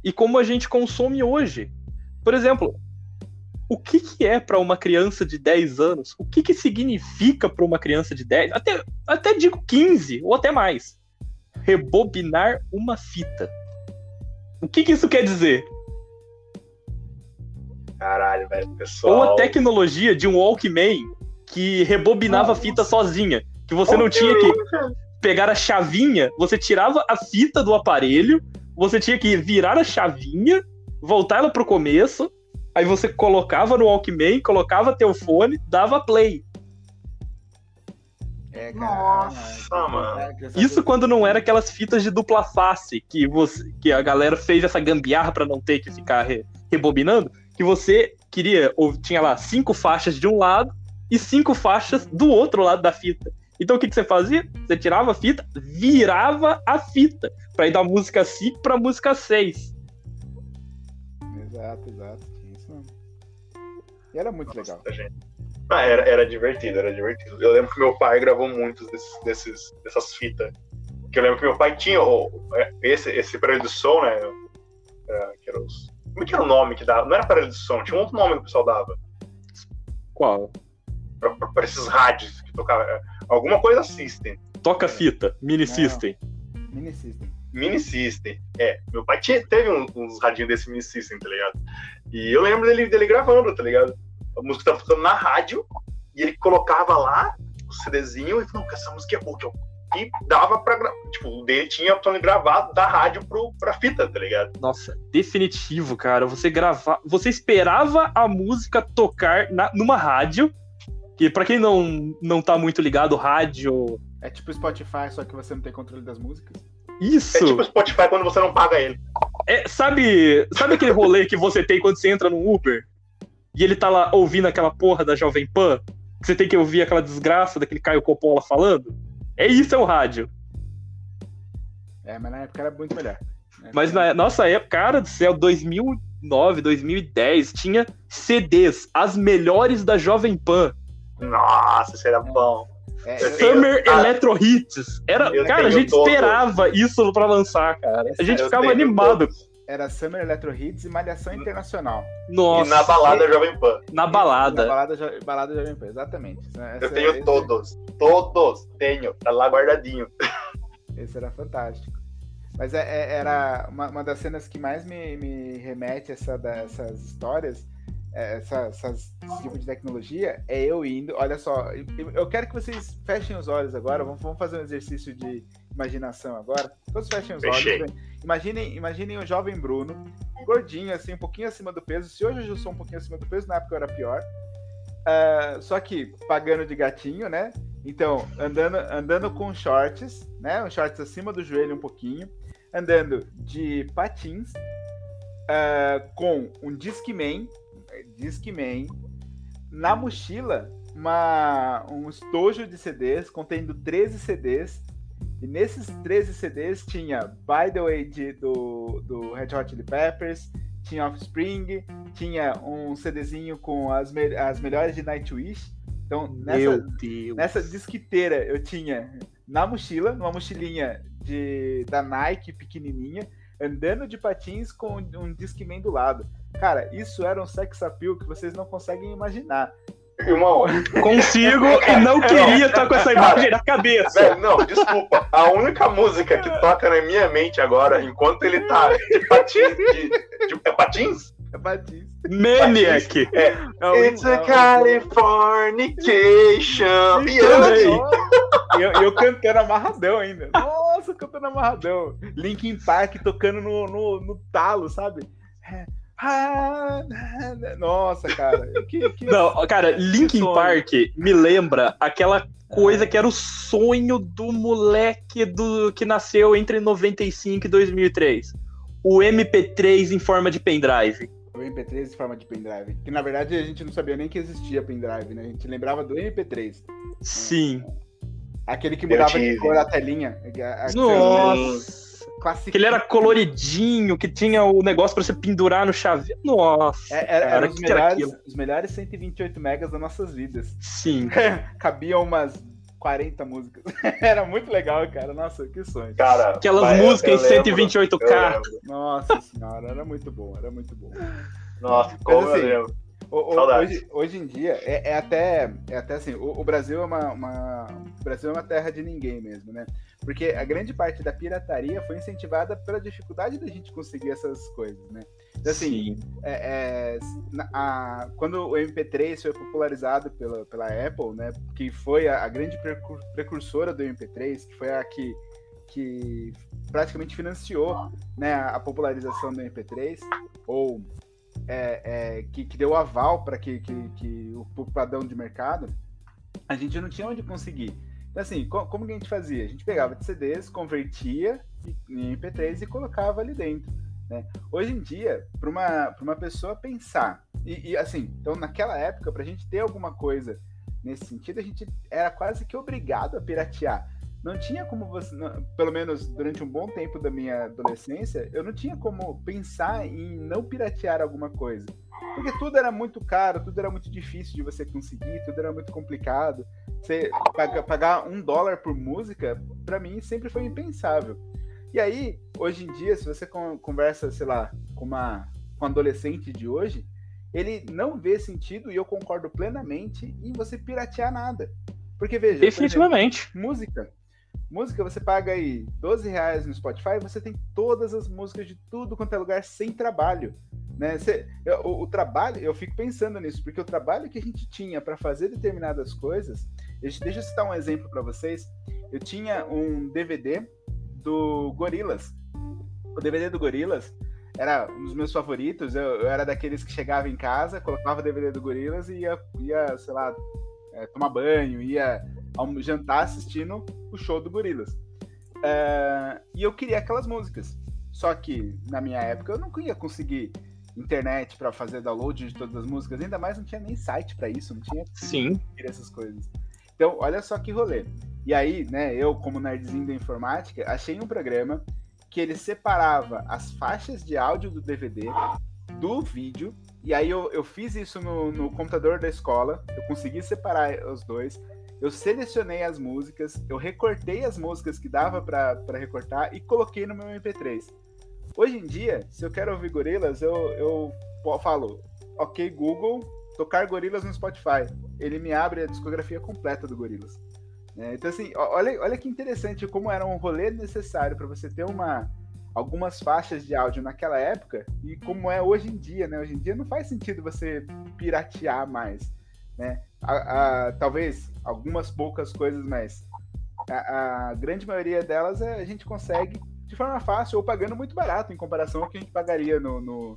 e como a gente consome hoje. Por exemplo, o que, que é pra uma criança de 10 anos? O que, que significa pra uma criança de 10? Até, até digo 15 ou até mais. Rebobinar uma fita. O que, que isso quer dizer? Caralho, velho. Pessoal. Ou a tecnologia de um Walkman que rebobinava a fita sozinha. Que você não tinha que pegar a chavinha, você tirava a fita do aparelho, você tinha que virar a chavinha, voltar ela pro começo, aí você colocava no Walkman, colocava teu fone, dava play. É, Nossa, é, mano. é, Isso quando não era aquelas fitas de dupla face, que, você, que a galera fez essa gambiarra pra não ter que ficar re- rebobinando, que você queria, ou tinha lá cinco faixas de um lado e cinco faixas do outro lado da fita. Então o que, que você fazia? Você tirava a fita, virava a fita, pra ir da música 5 pra música 6. Exato, exato. E era muito legal. Nossa, gente. Ah, era, era divertido, era divertido. Eu lembro que meu pai gravou muitos desses, desses- dessas fitas. Que eu lembro que meu pai tinha o- é, esse, esse aparelho de som, né? é, que era os, como é que era o nome que dava? Não era aparelho de som, tinha um outro nome que o pessoal dava. Qual? Pra, pra- pra esses rádios que tocava. é, Alguma coisa System. Toca fita, mini Não. system. Mini System. Mini System. É, meu pai tinha, teve um- uns radinhos desse Mini System, tá ligado? E eu lembro dele, dele gravando, tá ligado? A música tava tocando na rádio e ele colocava lá o CDzinho e falou, "Não, essa música é boa. que eu-" E dava pra. Tipo, o dele tinha o Tony gravado da rádio pro, pra fita, tá ligado? Nossa, definitivo, cara. Você gravar, você esperava a música tocar na- numa rádio. Que pra quem não não tá muito ligado, rádio, É tipo Spotify, só que você não tem controle das músicas. Isso. É tipo Spotify quando você não paga ele. É, sabe, sabe aquele rolê que você tem quando você entra no Uber e ele tá lá ouvindo aquela porra da Jovem Pan? Que você tem que ouvir aquela desgraça daquele Caio Coppola falando? É isso, é o rádio. É, mas na época era muito melhor. né? Mas na nossa época, cara do céu, 2009, 2010, tinha CDs, as melhores da Jovem Pan. Nossa, isso era bom. É, tenho- Summer ah, Electro Hits. Era, cara, a tenho gente todos. esperava isso pra lançar, cara. A gente Eu ficava tenho animado. todos. era Summer Electro Hits e Malhação Internacional. Nossa, E na balada Jovem Pan. na Na balada. balada, jo- balada Jovem Pan, exatamente. Essa- Eu tenho esse- todos. Todos. Tenho. Tá lá guardadinho. [laughs] Esse era fantástico. Mas é- é- era uma, uma das cenas que mais me, me remete a essa, histórias, é, essa, essas, esse tipo de tecnologia, é eu indo. Olha só, eu, quero que vocês fechem os olhos agora. Vamos, vamos fazer um exercício de imaginação agora. Todos fechem os Fechei. olhos. Imaginem, imaginem o jovem Bruno, gordinho, assim, um pouquinho acima do peso. Se hoje eu sou um pouquinho acima do peso, na época eu era pior. Ah, só que pagando de gatinho, né? Então, andando, andando com shorts, né? Um shorts acima do joelho um pouquinho. Andando de patins, ah, com um Discman, Discman, na mochila, uma, um estojo de CDs contendo 13 CDs. E nesses 13 CDs tinha By the Way de- do, do Red Hot Chili Peppers, tinha Offspring, tinha um CDzinho com as, me- as melhores de Nightwish. Então, nessa. Nessa disquiteira eu tinha na mochila, numa mochilinha de, da Nike pequenininha, andando de patins com um Discman do lado. Cara, isso era um sex appeal que vocês não conseguem imaginar. Irmão, Consigo [laughs] e não queria estar com essa imagem na cabeça. velho, não, desculpa. A única música que toca na minha mente agora, enquanto ele tá de patins. De, de- é patins? É patins. Maniac. É. É It's a Californication. E eu, eu cantando amarradão ainda. Nossa, cantando amarradão. Linkin Park tocando no, no, no talo, sabe? É. Ah, Nossa, cara. Que, que... Não, cara, Linkin. Park me lembra aquela coisa que era o sonho do moleque do que nasceu entre 95 e 2003. O MP3 em forma de pendrive. O MP3 em forma de pendrive. Que na verdade a gente não sabia nem que existia pendrive, né? A gente lembrava do MP3. Sim. Aquele que mudava de cor a telinha. A- a- Nossa. Que ele era coloridinho, que tinha o negócio pra você pendurar no chaveiro. Nossa. É, era, cara, eram o os que que era melhores, aquilo? os melhores 128 megas das nossas vidas. Sim. [laughs] Cabiam umas 40 músicas. [laughs] Era muito legal, cara. Nossa, que sonho. Cara, Aquelas vai, músicas em lembro, 128K. eu lembro. Nossa senhora, era muito bom, era muito bom. Nossa, como assim, eu lembro. O- hoje, hoje em dia, é, é até, é até assim, o, o Brasil é uma, uma- Brasil é uma terra de ninguém mesmo, né? Porque a grande parte da pirataria foi incentivada pela dificuldade da gente conseguir essas coisas, né? Então, assim, Sim. é, é, a- quando o MP3 foi popularizado pela, pela Apple, né, que foi a, a grande precur- precursora do MP3, que foi a que, que praticamente financiou né, a, a popularização do MP3, ou é, é, que, que deu aval para que, que, que o, padrão de mercado, a gente não tinha onde conseguir. Então, assim, co- como que a gente fazia? A gente pegava de CDs, convertia em MP3 e colocava ali dentro. Né? Hoje em dia, para uma, uma pessoa pensar, e, e, assim, então naquela época, para a gente ter alguma coisa nesse sentido, a gente era quase que obrigado a piratear. Não tinha como você, não- pelo menos durante um bom tempo da minha adolescência, eu não tinha como pensar em não piratear alguma coisa. Porque tudo era muito caro, tudo era muito difícil de você conseguir, tudo era muito complicado. Você paga- pagar um dólar por música, para mim, sempre foi impensável. E aí, hoje em dia, se você con- conversa, sei lá, com uma com um adolescente de hoje, ele não vê sentido, e eu concordo plenamente, em você piratear nada. Porque, veja, por exemplo, Definitivamente. música. Música, você paga aí 12 reais no Spotify, você tem todas as músicas de tudo quanto é lugar sem trabalho. Né? Você- o, o trabalho, eu fico pensando nisso, porque o trabalho que a gente tinha para fazer determinadas coisas. Deixa, deixa eu citar um exemplo para vocês. Eu tinha um DVD do Gorilas. O DVD do Gorilas era um dos meus favoritos. Eu, eu era daqueles que chegava em casa, colocava o DVD do Gorilas e ia, ia sei lá, é, tomar banho, ia almo- jantar assistindo o show do Gorilas. É, e eu queria aquelas músicas. Só que na minha época eu não ia conseguir internet para fazer download de todas as músicas, ainda mais não tinha nem site para isso, não tinha Sim. essas coisas. Então, olha só que rolê. E aí, né, eu, como nerdzinho da informática, achei um programa que ele separava as faixas de áudio do DVD do vídeo. E aí eu, eu fiz isso no, no computador da escola. Eu consegui separar os dois. Eu selecionei as músicas, eu recortei as músicas que dava para recortar e coloquei no meu MP3. Hoje em dia, se eu quero ouvir gorilas, eu, eu falo, ok, Google, tocar gorilas no Spotify. Ele me abre a discografia completa do Gorilas. né? então, assim, olha, olha que interessante como era um rolê necessário para você ter uma, algumas faixas de áudio naquela época e como é hoje em dia, né? Hoje em dia não faz sentido você piratear mais, né? A- a- talvez algumas poucas coisas, mas a, a grande maioria delas é, a gente consegue de forma fácil ou pagando muito barato em comparação ao que a gente pagaria no, no-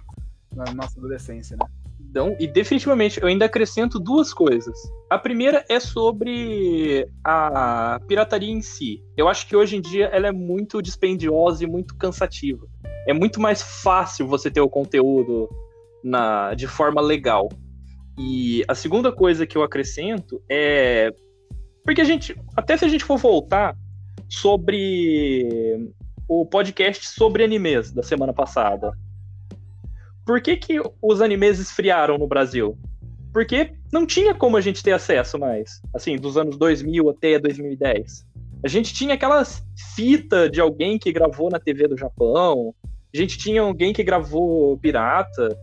na nossa adolescência, né? Então, e definitivamente, eu ainda acrescento duas coisas. A primeira é sobre a pirataria em si. Eu acho que hoje em dia ela é muito dispendiosa e muito cansativa. É muito mais fácil você ter o conteúdo na, de forma legal. E a segunda coisa que eu acrescento é. Porque a gente. Até se a gente for voltar sobre o podcast sobre animes da semana passada por que, que os animes esfriaram no Brasil? Porque não tinha como a gente ter acesso mais, assim, dos anos 2000 até 2010. A gente tinha aquela fita de alguém que gravou na TV do Japão, a gente tinha alguém que gravou pirata,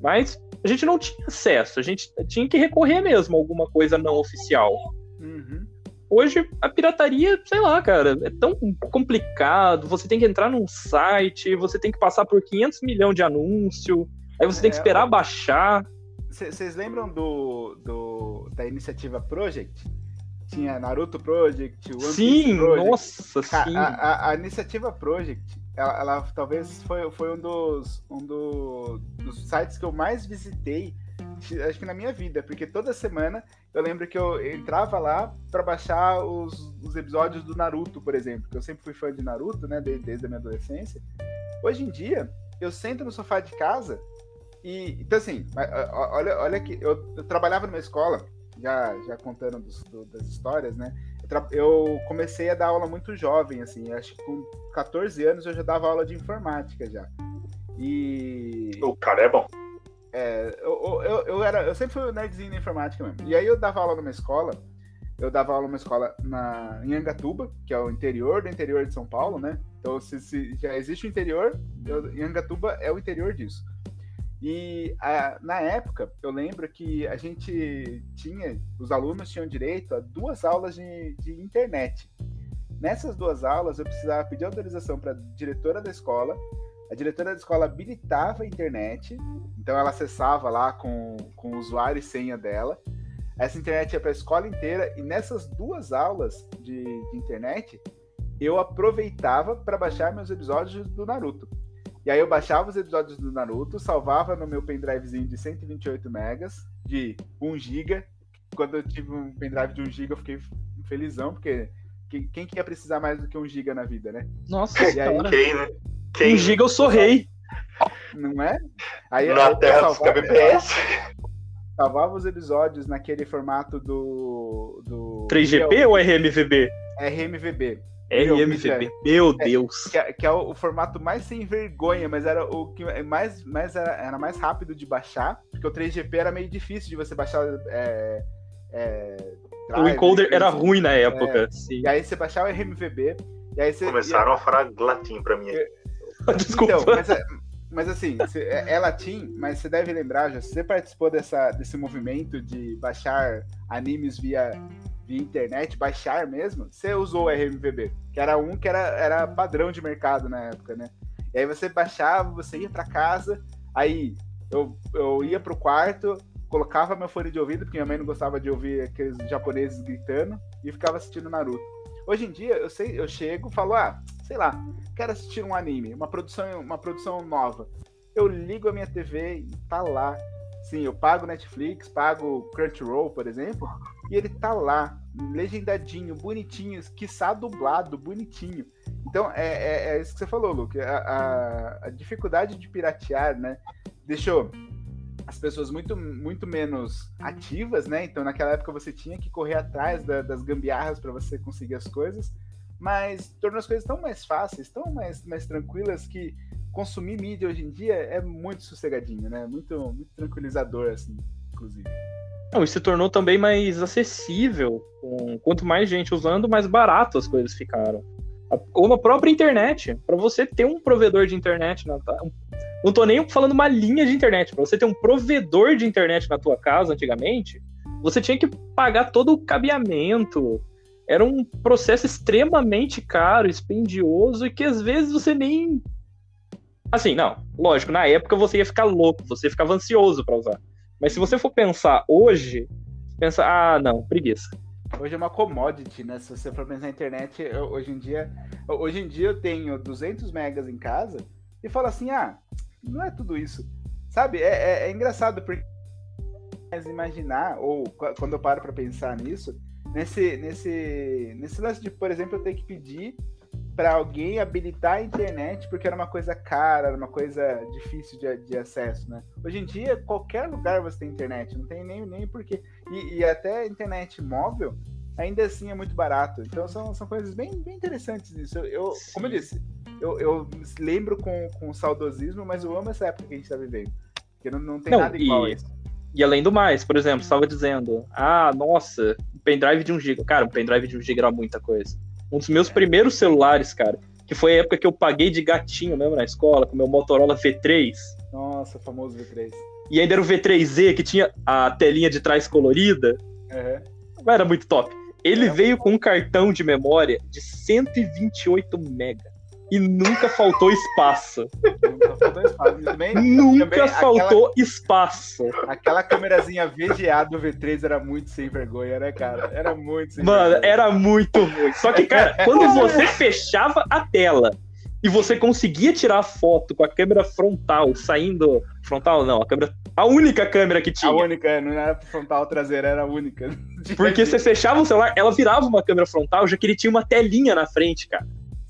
mas a gente não tinha acesso, a gente tinha que recorrer mesmo a alguma coisa não oficial. Uhum. Hoje a pirataria, sei lá, cara, é tão complicado. Você tem que entrar num site, você tem que passar por 500 milhões de anúncio, aí você é, tem que é, esperar ó, baixar. Vocês lembram do, do, da iniciativa Project? Tinha Naruto Project, One Sim, Project. nossa, sim. A, a, a, iniciativa Project, ela, ela, talvez foi, foi um, dos, um do, dos sites que eu mais visitei acho que na minha vida, porque toda semana eu lembro que eu entrava lá para baixar os, os, episódios do Naruto, por exemplo, que eu sempre fui fã de Naruto, né, desde, desde a minha adolescência. Hoje em dia, eu sento no sofá de casa e, então assim, olha, olha que eu, eu trabalhava numa escola, já, já contando dos, do, das histórias, né, eu comecei a dar aula muito jovem, assim, acho que com 14 anos eu já dava aula de informática já. E. O cara é bom. É, eu, eu, eu, era, eu sempre fui um nerdzinho na informática mesmo. E aí eu dava aula numa escola, eu dava aula numa escola na, em Angatuba, que é o interior do interior de São Paulo, né? Então, se, se já existe o interior, eu, Angatuba é o interior disso. E a, na época, eu lembro que a gente tinha, os alunos tinham direito a duas aulas de, de internet. Nessas duas aulas, eu precisava pedir autorização para a diretora da escola a diretora da escola habilitava a internet, então ela acessava lá com, com o usuário e senha dela. Essa internet ia para a escola inteira e nessas duas aulas de, de internet eu aproveitava para baixar meus episódios do Naruto. E aí eu baixava os episódios do Naruto, salvava no meu pendrivezinho de 128 megas, de 1 GB. Quando eu tive um pendrive de 1 GB eu fiquei felizão, porque quem, quem que ia precisar mais do que 1 GB na vida, né? Nossa, e aí, quem, né? Quem... Um giga eu sou rei. Não é? Aí, Na terra dos kbps. Salvava os episódios naquele formato do. do 3GP ou RMVB? RMVB. RMVB, meu é, Deus. Que é, que é o, o, formato mais sem vergonha, mas era o que mais, mais era, era, mais rápido de baixar, porque o 3GP era meio difícil de você baixar. É, é, drive, o encoder era ruim na época. É, e aí você baixava o RMVB. E aí você, Começaram ia... a falar latim pra mim. [laughs] Desculpa. Então, mas, é, mas assim, é, é, latim, mas você deve lembrar, já, você participou dessa, desse movimento de baixar animes via, internet, baixar mesmo, você usou o RMVB, que era um que era, era padrão de mercado na época, né? E aí você baixava, você ia para casa, aí eu, eu ia pro quarto, colocava meu fone de ouvido, porque minha mãe não gostava de ouvir aqueles japoneses gritando, e ficava assistindo Naruto. Hoje em dia, eu sei, eu chego, falo, ah, sei lá, quero assistir um anime, uma produção, uma produção nova. Eu ligo a minha TV e tá lá. Sim, eu pago Netflix, pago Crunchyroll, por exemplo, e ele tá lá, legendadinho, bonitinho, quiçá dublado, bonitinho. Então, é, é, é isso que você falou, Luke. A, a, a, dificuldade de piratear, né, deixou as pessoas muito, muito menos ativas, né? Então, naquela época você tinha que correr atrás da, das gambiarras para você conseguir as coisas mas tornou as coisas tão mais fáceis, tão mais, mais tranquilas que consumir mídia hoje em dia é muito sossegadinho, né? Muito, muito tranquilizador, assim, inclusive. Não, e se tornou também mais acessível. Quanto mais gente usando, mais barato as coisas ficaram. Como a própria internet. Para você ter um provedor de internet, na, não tô nem falando uma linha de internet. Para você ter um provedor de internet na tua casa, antigamente, você tinha que pagar todo o cabeamento, era um processo extremamente caro, expendioso e que às vezes você nem. Assim, não, lógico, na época você ia ficar louco, você ficava ansioso para usar. Mas se você for pensar hoje, pensa, ah, não, preguiça. Hoje é uma commodity, né? Se você for pensar na internet, eu, hoje em dia, hoje em dia eu tenho 200 megas em casa e falo assim, ah, não é tudo isso. Sabe? É, é, é engraçado porque imaginar ou quando eu paro para pensar nisso, nesse, nesse, nesse lance de, por exemplo, eu ter que pedir para alguém habilitar a internet porque era uma coisa cara, era uma coisa difícil de, de, acesso, né? Hoje em dia, qualquer lugar você tem internet, não tem nem, nem porquê. E, e até internet móvel, ainda assim é muito barato. Então são, são coisas bem, bem interessantes isso. Eu, eu como eu disse, eu, eu lembro com, com saudosismo, mas eu amo essa época que a gente está vivendo. Porque não, não tem não, nada igual e... a isso. E além do mais, por exemplo, estava dizendo, ah, nossa, pendrive de 1 GB. Cara, um pendrive de 1 GB era muita coisa. Um dos meus primeiros celulares, cara, que foi a época que eu paguei de gatinho mesmo na escola, com meu Motorola V3. Nossa, famoso V3. E ainda era o V3Z, que tinha a telinha de trás colorida. Uhum. Era muito top. Ele é. veio com um cartão de memória de 128 mega. E nunca faltou espaço. Nunca faltou espaço. Também, nunca também, faltou aquela, espaço. Aquela câmerazinha VGA do V3 era muito sem vergonha, né, cara? Era muito sem Mano, vergonha. era muito ruim. Só que, cara, quando [laughs] você fechava a tela e você conseguia tirar a foto com a câmera frontal saindo. Frontal não, a câmera. A única câmera que tinha. A única, não era frontal traseira, era a única. [laughs] Porque você fechava o celular, ela virava uma câmera frontal, já que ele tinha uma telinha na frente, cara.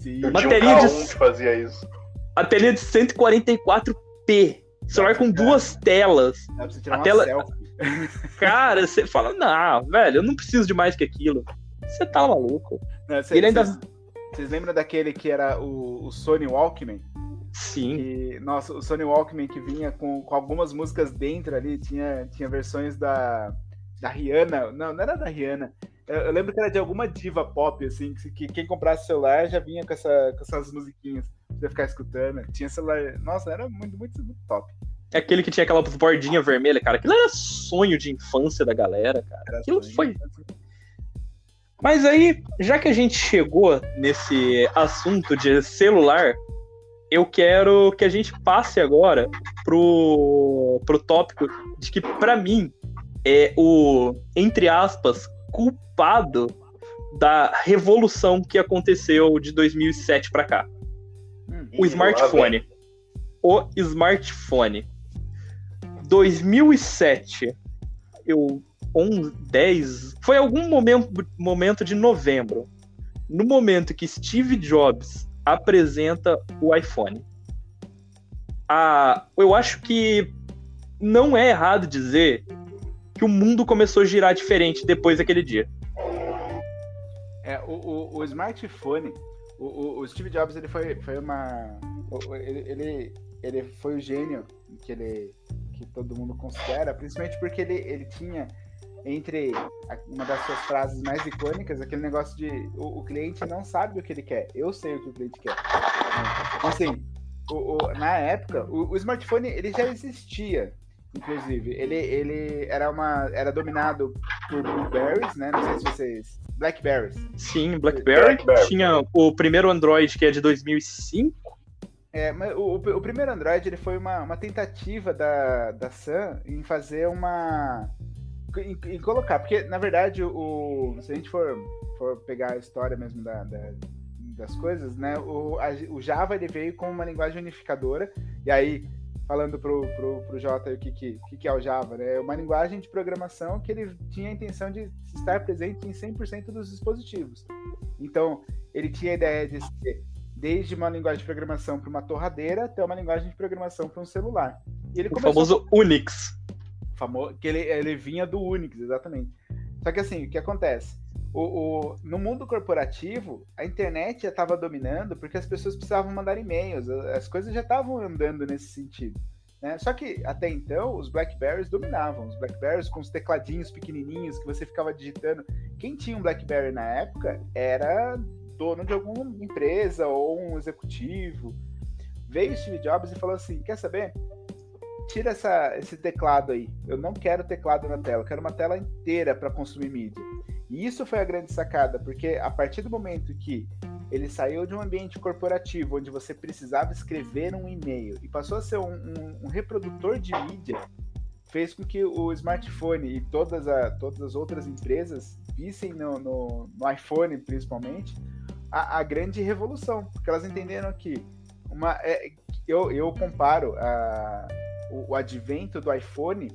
Sim. Uma telinha um de. fazia isso. A telinha de 144p. Celular com duas telas. Dá pra você tirar a tela. Selfie. Cara, você fala, não, velho, eu não preciso de mais que aquilo. Você tá maluco. Não, cê, ele ainda. Vocês lembram daquele que era o, o Sony Walkman? Sim. Que, nossa, o Sony Walkman que vinha com, com algumas músicas dentro ali, tinha, tinha versões da, da Rihanna. Não, não era da Rihanna. Eu, lembro que era de alguma diva pop, assim, que, que quem comprasse celular já vinha com, essa, com essas musiquinhas pra ficar escutando. Tinha celular. Nossa, era muito, muito, muito top. É aquele que tinha aquela bordinha vermelha, cara. Aquilo era sonho de infância da galera, cara. Era Aquilo foi. Mas aí, já que a gente chegou nesse assunto de celular, eu quero que a gente passe agora pro, pro tópico de que, para mim, é o, entre aspas, culpado da revolução que aconteceu de 2007 para cá. Hum, o smartphone. O smartphone. 2007. Eu 11, 10, foi algum momento, momento de novembro, no momento que Steve Jobs apresenta o iPhone. Ah, eu acho que não é errado dizer que o mundo começou a girar diferente depois daquele dia. É, o, o, o smartphone, o, o, Steve Jobs, ele foi, foi uma. Ele, ele, ele foi o gênio que ele que todo mundo considera, principalmente porque ele, ele tinha entre uma das suas frases mais icônicas, aquele negócio de o, o, cliente não sabe o que ele quer, eu sei o que o cliente quer. Então, assim, o, o, na época, o, smartphone ele já existia, inclusive. Ele, ele era, uma, era dominado por Blueberries, né? Não sei se vocês... Blackberries. Sim, Blackberry. Blackberry. Tinha o primeiro Android, que é de 2005. É, mas o, o, primeiro Android ele foi uma, uma tentativa da, da Sun em fazer uma em, em, colocar, porque na verdade o se a gente for, for pegar a história mesmo da, da das coisas, né? O, a, o Java ele veio com uma linguagem unificadora e aí falando pro, pro, pro Jota o que, que, que é o Java, né? É uma linguagem de programação que ele tinha a intenção de estar presente em 100% dos dispositivos. Então, ele tinha a ideia de ser desde uma linguagem de programação para uma torradeira até uma linguagem de programação para um celular. E ele o famoso Unix famoso, que ele, ele vinha do Unix, exatamente. Só que assim, o que acontece? O, o, no mundo corporativo, a internet já estava dominando porque as pessoas precisavam mandar e-mails, as coisas já estavam andando nesse sentido. Né? Só que até então os Blackberries dominavam, os Blackberries com os tecladinhos pequenininhos que você ficava digitando. Quem tinha um Blackberry na época era dono de alguma empresa ou um executivo. Veio Steve Jobs e falou assim: Quer saber? tira essa, esse teclado aí. Eu não quero teclado na tela, eu quero uma tela inteira para consumir mídia. E isso foi a grande sacada, porque a partir do momento que ele saiu de um ambiente corporativo onde você precisava escrever um e-mail e passou a ser um, um, um reprodutor de mídia, fez com que o smartphone e todas, a, todas as outras empresas vissem no, no, no iPhone, principalmente, a, a, grande revolução, porque elas entenderam que uma, é, eu, eu comparo a, o, o advento do iPhone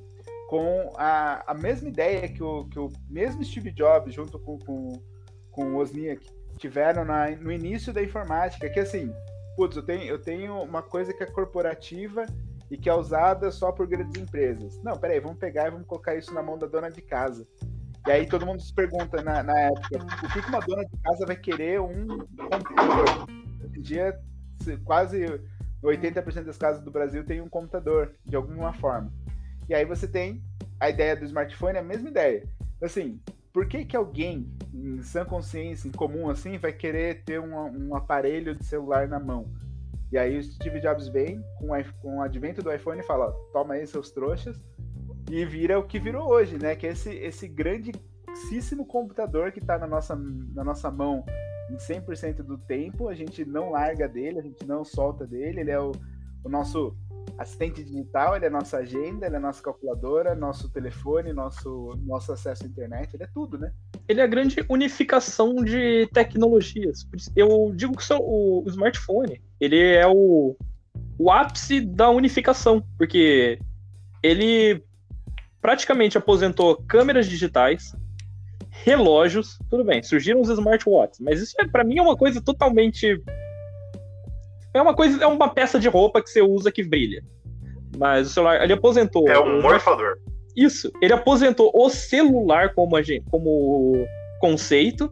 com a, a mesma ideia que o, que o mesmo Steve Jobs, junto com, com, com o Wozniak, tiveram na, no início da informática, que assim, putz, eu tenho, eu tenho uma coisa que é corporativa e que é usada só por grandes empresas. Não, peraí, vamos pegar e vamos colocar isso na mão da dona de casa. E aí todo mundo se pergunta na, na época, o que uma dona de casa vai querer um computador? Hoje em dia, quase 80% das casas do Brasil tem um computador, de alguma forma. E aí você tem a ideia do smartphone, a mesma ideia. Assim, por que, que alguém em sã consciência, em comum assim, vai querer ter um, um aparelho de celular na mão? E aí o Steve Jobs vem com, com o advento do iPhone e fala, toma aí seus trouxas, e vira o que virou hoje, né? Que é esse, esse grandíssimo computador que está na nossa, na nossa mão em 100% do tempo, a gente não larga dele, a gente não solta dele, ele é o, o nosso assistente digital, ele é nossa agenda, ele é nossa calculadora, nosso telefone, nosso, nosso acesso à internet, ele é tudo, né? Ele é a grande unificação de tecnologias. Eu digo que o, o smartphone, ele é o, o ápice da unificação, porque ele praticamente aposentou câmeras digitais, relógios, tudo bem, surgiram os smartwatches, mas isso é, para mim é uma coisa totalmente é uma coisa, é uma peça de roupa que você usa que brilha. Mas o celular, ele aposentou. É um morfador. Isso, ele aposentou o celular como, como conceito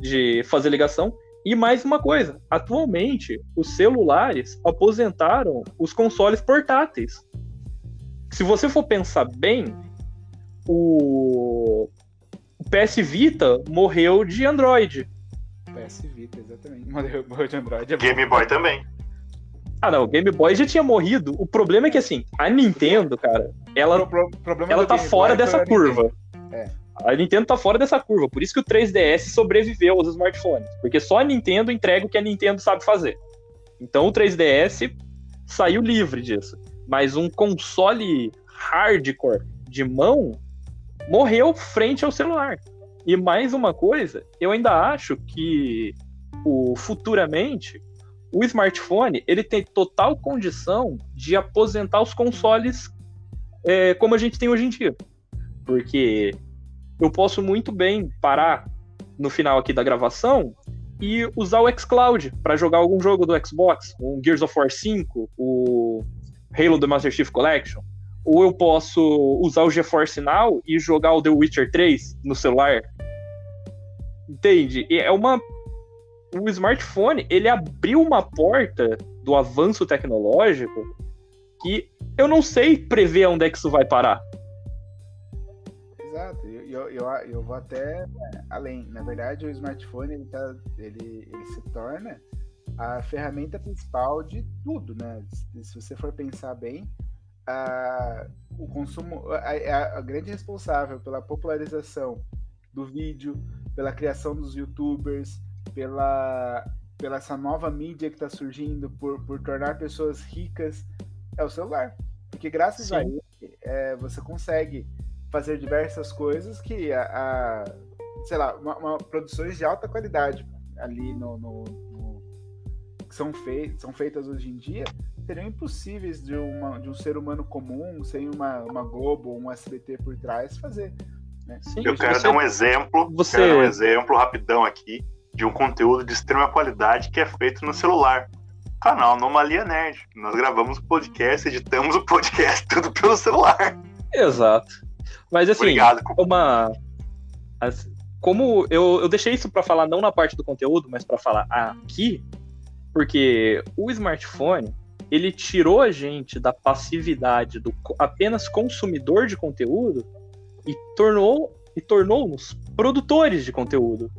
de fazer ligação. E mais uma coisa, atualmente os celulares aposentaram os consoles portáteis. Se você for pensar bem, o, o PS Vita morreu de Android. PS Vita, exatamente. Morreu, [laughs] morreu de Android. É Game Boy também. Ah, não, o Game Boy já tinha morrido. O problema é que, assim, a Nintendo, cara, ela, pro, ela tá fora dessa curva. É. A Nintendo tá fora dessa curva. Por isso que o 3DS sobreviveu aos smartphones. Porque só a Nintendo entrega o que a Nintendo sabe fazer. Então o 3DS saiu livre disso. Mas um console hardcore de mão morreu frente ao celular. E mais uma coisa, eu ainda acho que o futuramente o smartphone ele tem total condição de aposentar os consoles é, como a gente tem hoje em dia. Porque eu posso muito bem parar no final aqui da gravação e usar o xCloud para jogar algum jogo do Xbox, um Gears of War 5, o Halo The Master Chief Collection. Ou eu posso usar o GeForce Now e jogar o The Witcher 3 no celular. Entende? É uma o smartphone ele abriu uma porta do avanço tecnológico que eu não sei prever onde é que isso vai parar. Exato, eu, eu, eu vou até além. Na verdade, o smartphone ele, tá, ele, ele se torna a ferramenta principal de tudo, né? Se você for pensar bem, a, o consumo, a, a grande responsável pela popularização do vídeo, pela criação dos youtubers, pela, pela essa nova mídia que está surgindo, por, por tornar pessoas ricas, é o celular. Porque graças Sim. a ele, é, você consegue fazer diversas coisas que a, a sei lá, uma, uma, produções de alta qualidade ali no, no, no que são, fei são feitas hoje em dia seriam impossíveis de, uma, de um ser humano comum, sem uma, uma Globo ou um SBT por trás, fazer. Né? Sim, eu quero você, dar um exemplo, você... quero dar um exemplo rapidão aqui de um conteúdo de extrema qualidade que é feito no celular. Canal Anomalia Nerd. Nós gravamos o podcast, editamos o podcast [laughs] tudo pelo celular. Exato. Mas assim, Obrigado. uma como eu, eu deixei isso para falar não na parte do conteúdo, mas para falar aqui, porque o smartphone ele tirou a gente da passividade do apenas consumidor de conteúdo e tornou e tornou-nos produtores de conteúdo.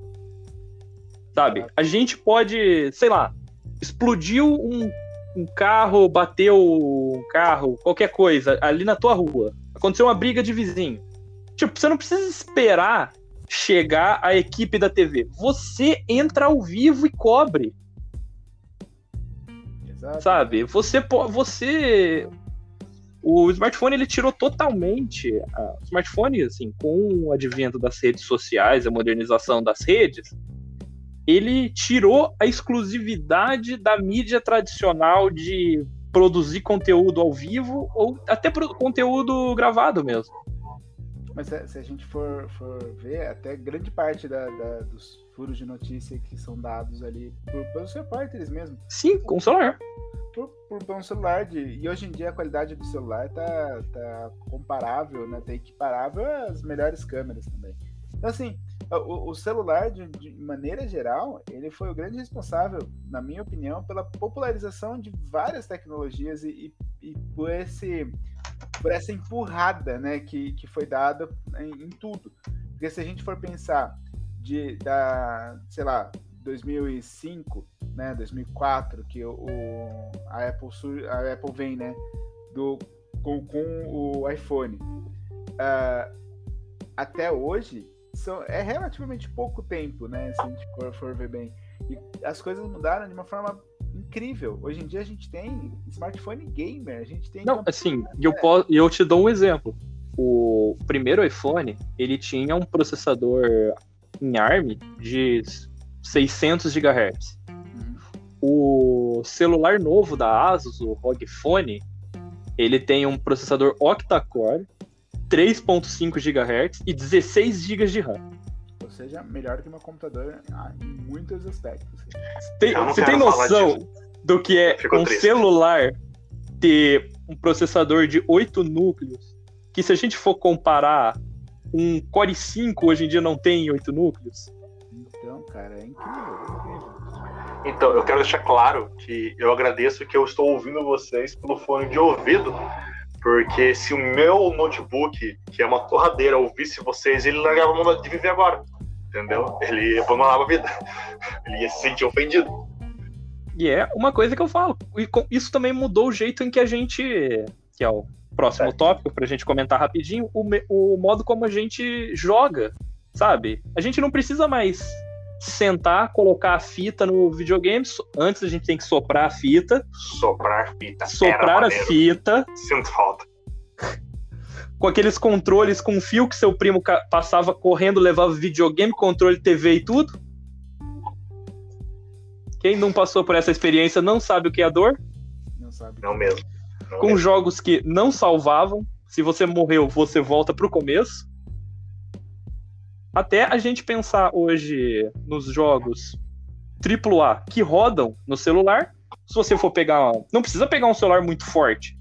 Sabe? A gente pode, sei lá, explodiu um, um carro, bateu um carro, qualquer coisa, ali na tua rua. Aconteceu uma briga de vizinho. Tipo, você não precisa esperar chegar a equipe da TV. Você entra ao vivo e cobre. Exato. Sabe? Você você o smartphone ele tirou totalmente o smartphone assim, com o advento das redes sociais, a modernização das redes, ele tirou a exclusividade da mídia tradicional de produzir conteúdo ao vivo ou até conteúdo gravado mesmo. Mas se a gente for, for ver, até grande parte da, da, dos furos de notícia que são dados ali por, pelos repórteres mesmo. Sim, com o celular. Por, por, um celular. De, e hoje em dia a qualidade do celular tá, tá comparável, né? Tá equiparável às melhores câmeras também. Então, assim, o, o celular, de, de, maneira geral, ele foi o grande responsável, na minha opinião, pela popularização de várias tecnologias e, e, e por, esse, por essa empurrada né, que, que foi dada em, em, tudo. Porque se a gente for pensar de, da, sei lá, 2005, né, 2004, que o, a, Apple, a Apple vem, né, do, com, com o iPhone. Uh, até hoje, são, é relativamente pouco tempo, né, se a gente for, for ver bem. E as coisas mudaram de uma forma incrível. Hoje em dia a gente tem smartphone gamer, a gente tem. Não, assim, e eu, posso, eu te dou um exemplo. O primeiro iPhone, ele tinha um processador em ARM de 600 GHz. Uhum. O celular novo da Asus, o ROG Phone, ele tem um processador octa-core, 3.5 GHz e 16 GB de RAM. Ou seja, melhor que meu computador em muitos aspectos. Tem, você tem noção do que é um triste. celular ter um processador de 8 núcleos? Que se a gente for comparar, um Core 5 hoje em dia não tem 8 núcleos? Então, cara, é incrível, é incrível. Então, eu quero deixar claro que eu agradeço que eu estou ouvindo vocês pelo fone de ouvido, porque se o meu notebook, que é uma torradeira, ouvisse vocês, ele largava a mão de viver agora. Entendeu? Ele abandonava a vida. [laughs] Ele ia se sentir ofendido. E é uma coisa que eu falo. E isso também mudou o jeito em que a gente. Que é o próximo é. tópico, pra gente comentar rapidinho, o, o modo como a gente joga, sabe? A gente não precisa mais sentar, colocar a fita no videogame. Antes a gente tem que soprar a fita. Soprar a fita. Soprar a fita. Sinto falta. Com aqueles controles com fio que seu primo passava correndo, levava videogame, controle TV e tudo. Quem não passou por essa experiência não sabe o que é a dor. Não sabe. Não mesmo. Não com mesmo. jogos que não salvavam. Se você morreu, você volta pro começo. Até a gente pensar hoje nos jogos AAA que rodam no celular, se você for pegar. Não precisa pegar um celular muito forte.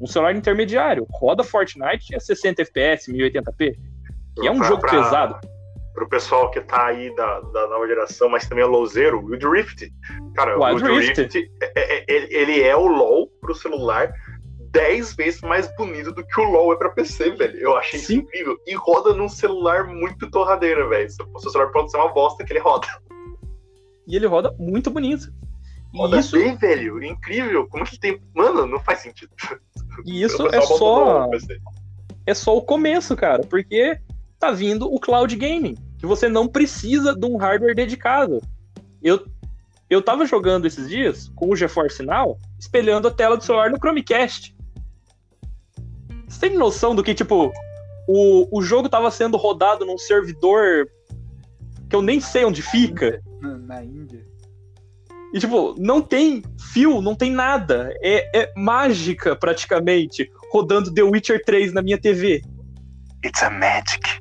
Um celular intermediário. Roda Fortnite a 60 FPS, 1080p. Que é um pra, jogo pra, pesado. Pro pessoal que tá aí da, da nova geração, mas também é louzeiro, o Drift. Cara, o, o Drift, Drift é, é, ele é o LoL pro celular 10 vezes mais bonito do que o LoL é pra PC, velho. Eu achei Sim. isso incrível. E roda num celular muito torradeira, velho. O seu celular pode ser uma bosta que ele roda. E ele roda muito bonito. Roda isso... bem, velho. Incrível. Como que tem. Mano, não faz sentido. [laughs] E isso é só. É só o começo, cara. Porque tá vindo o cloud gaming. Que você não precisa de um hardware dedicado. Eu eu tava jogando esses dias com o GeForce Now, espelhando a tela do celular no Chromecast. Você tem noção do que, tipo, o, o jogo tava sendo rodado num servidor que eu nem sei onde fica? Na Índia. E, tipo, não tem fio, não tem nada. É, é mágica, praticamente, rodando The Witcher 3 na minha TV. It's a magic.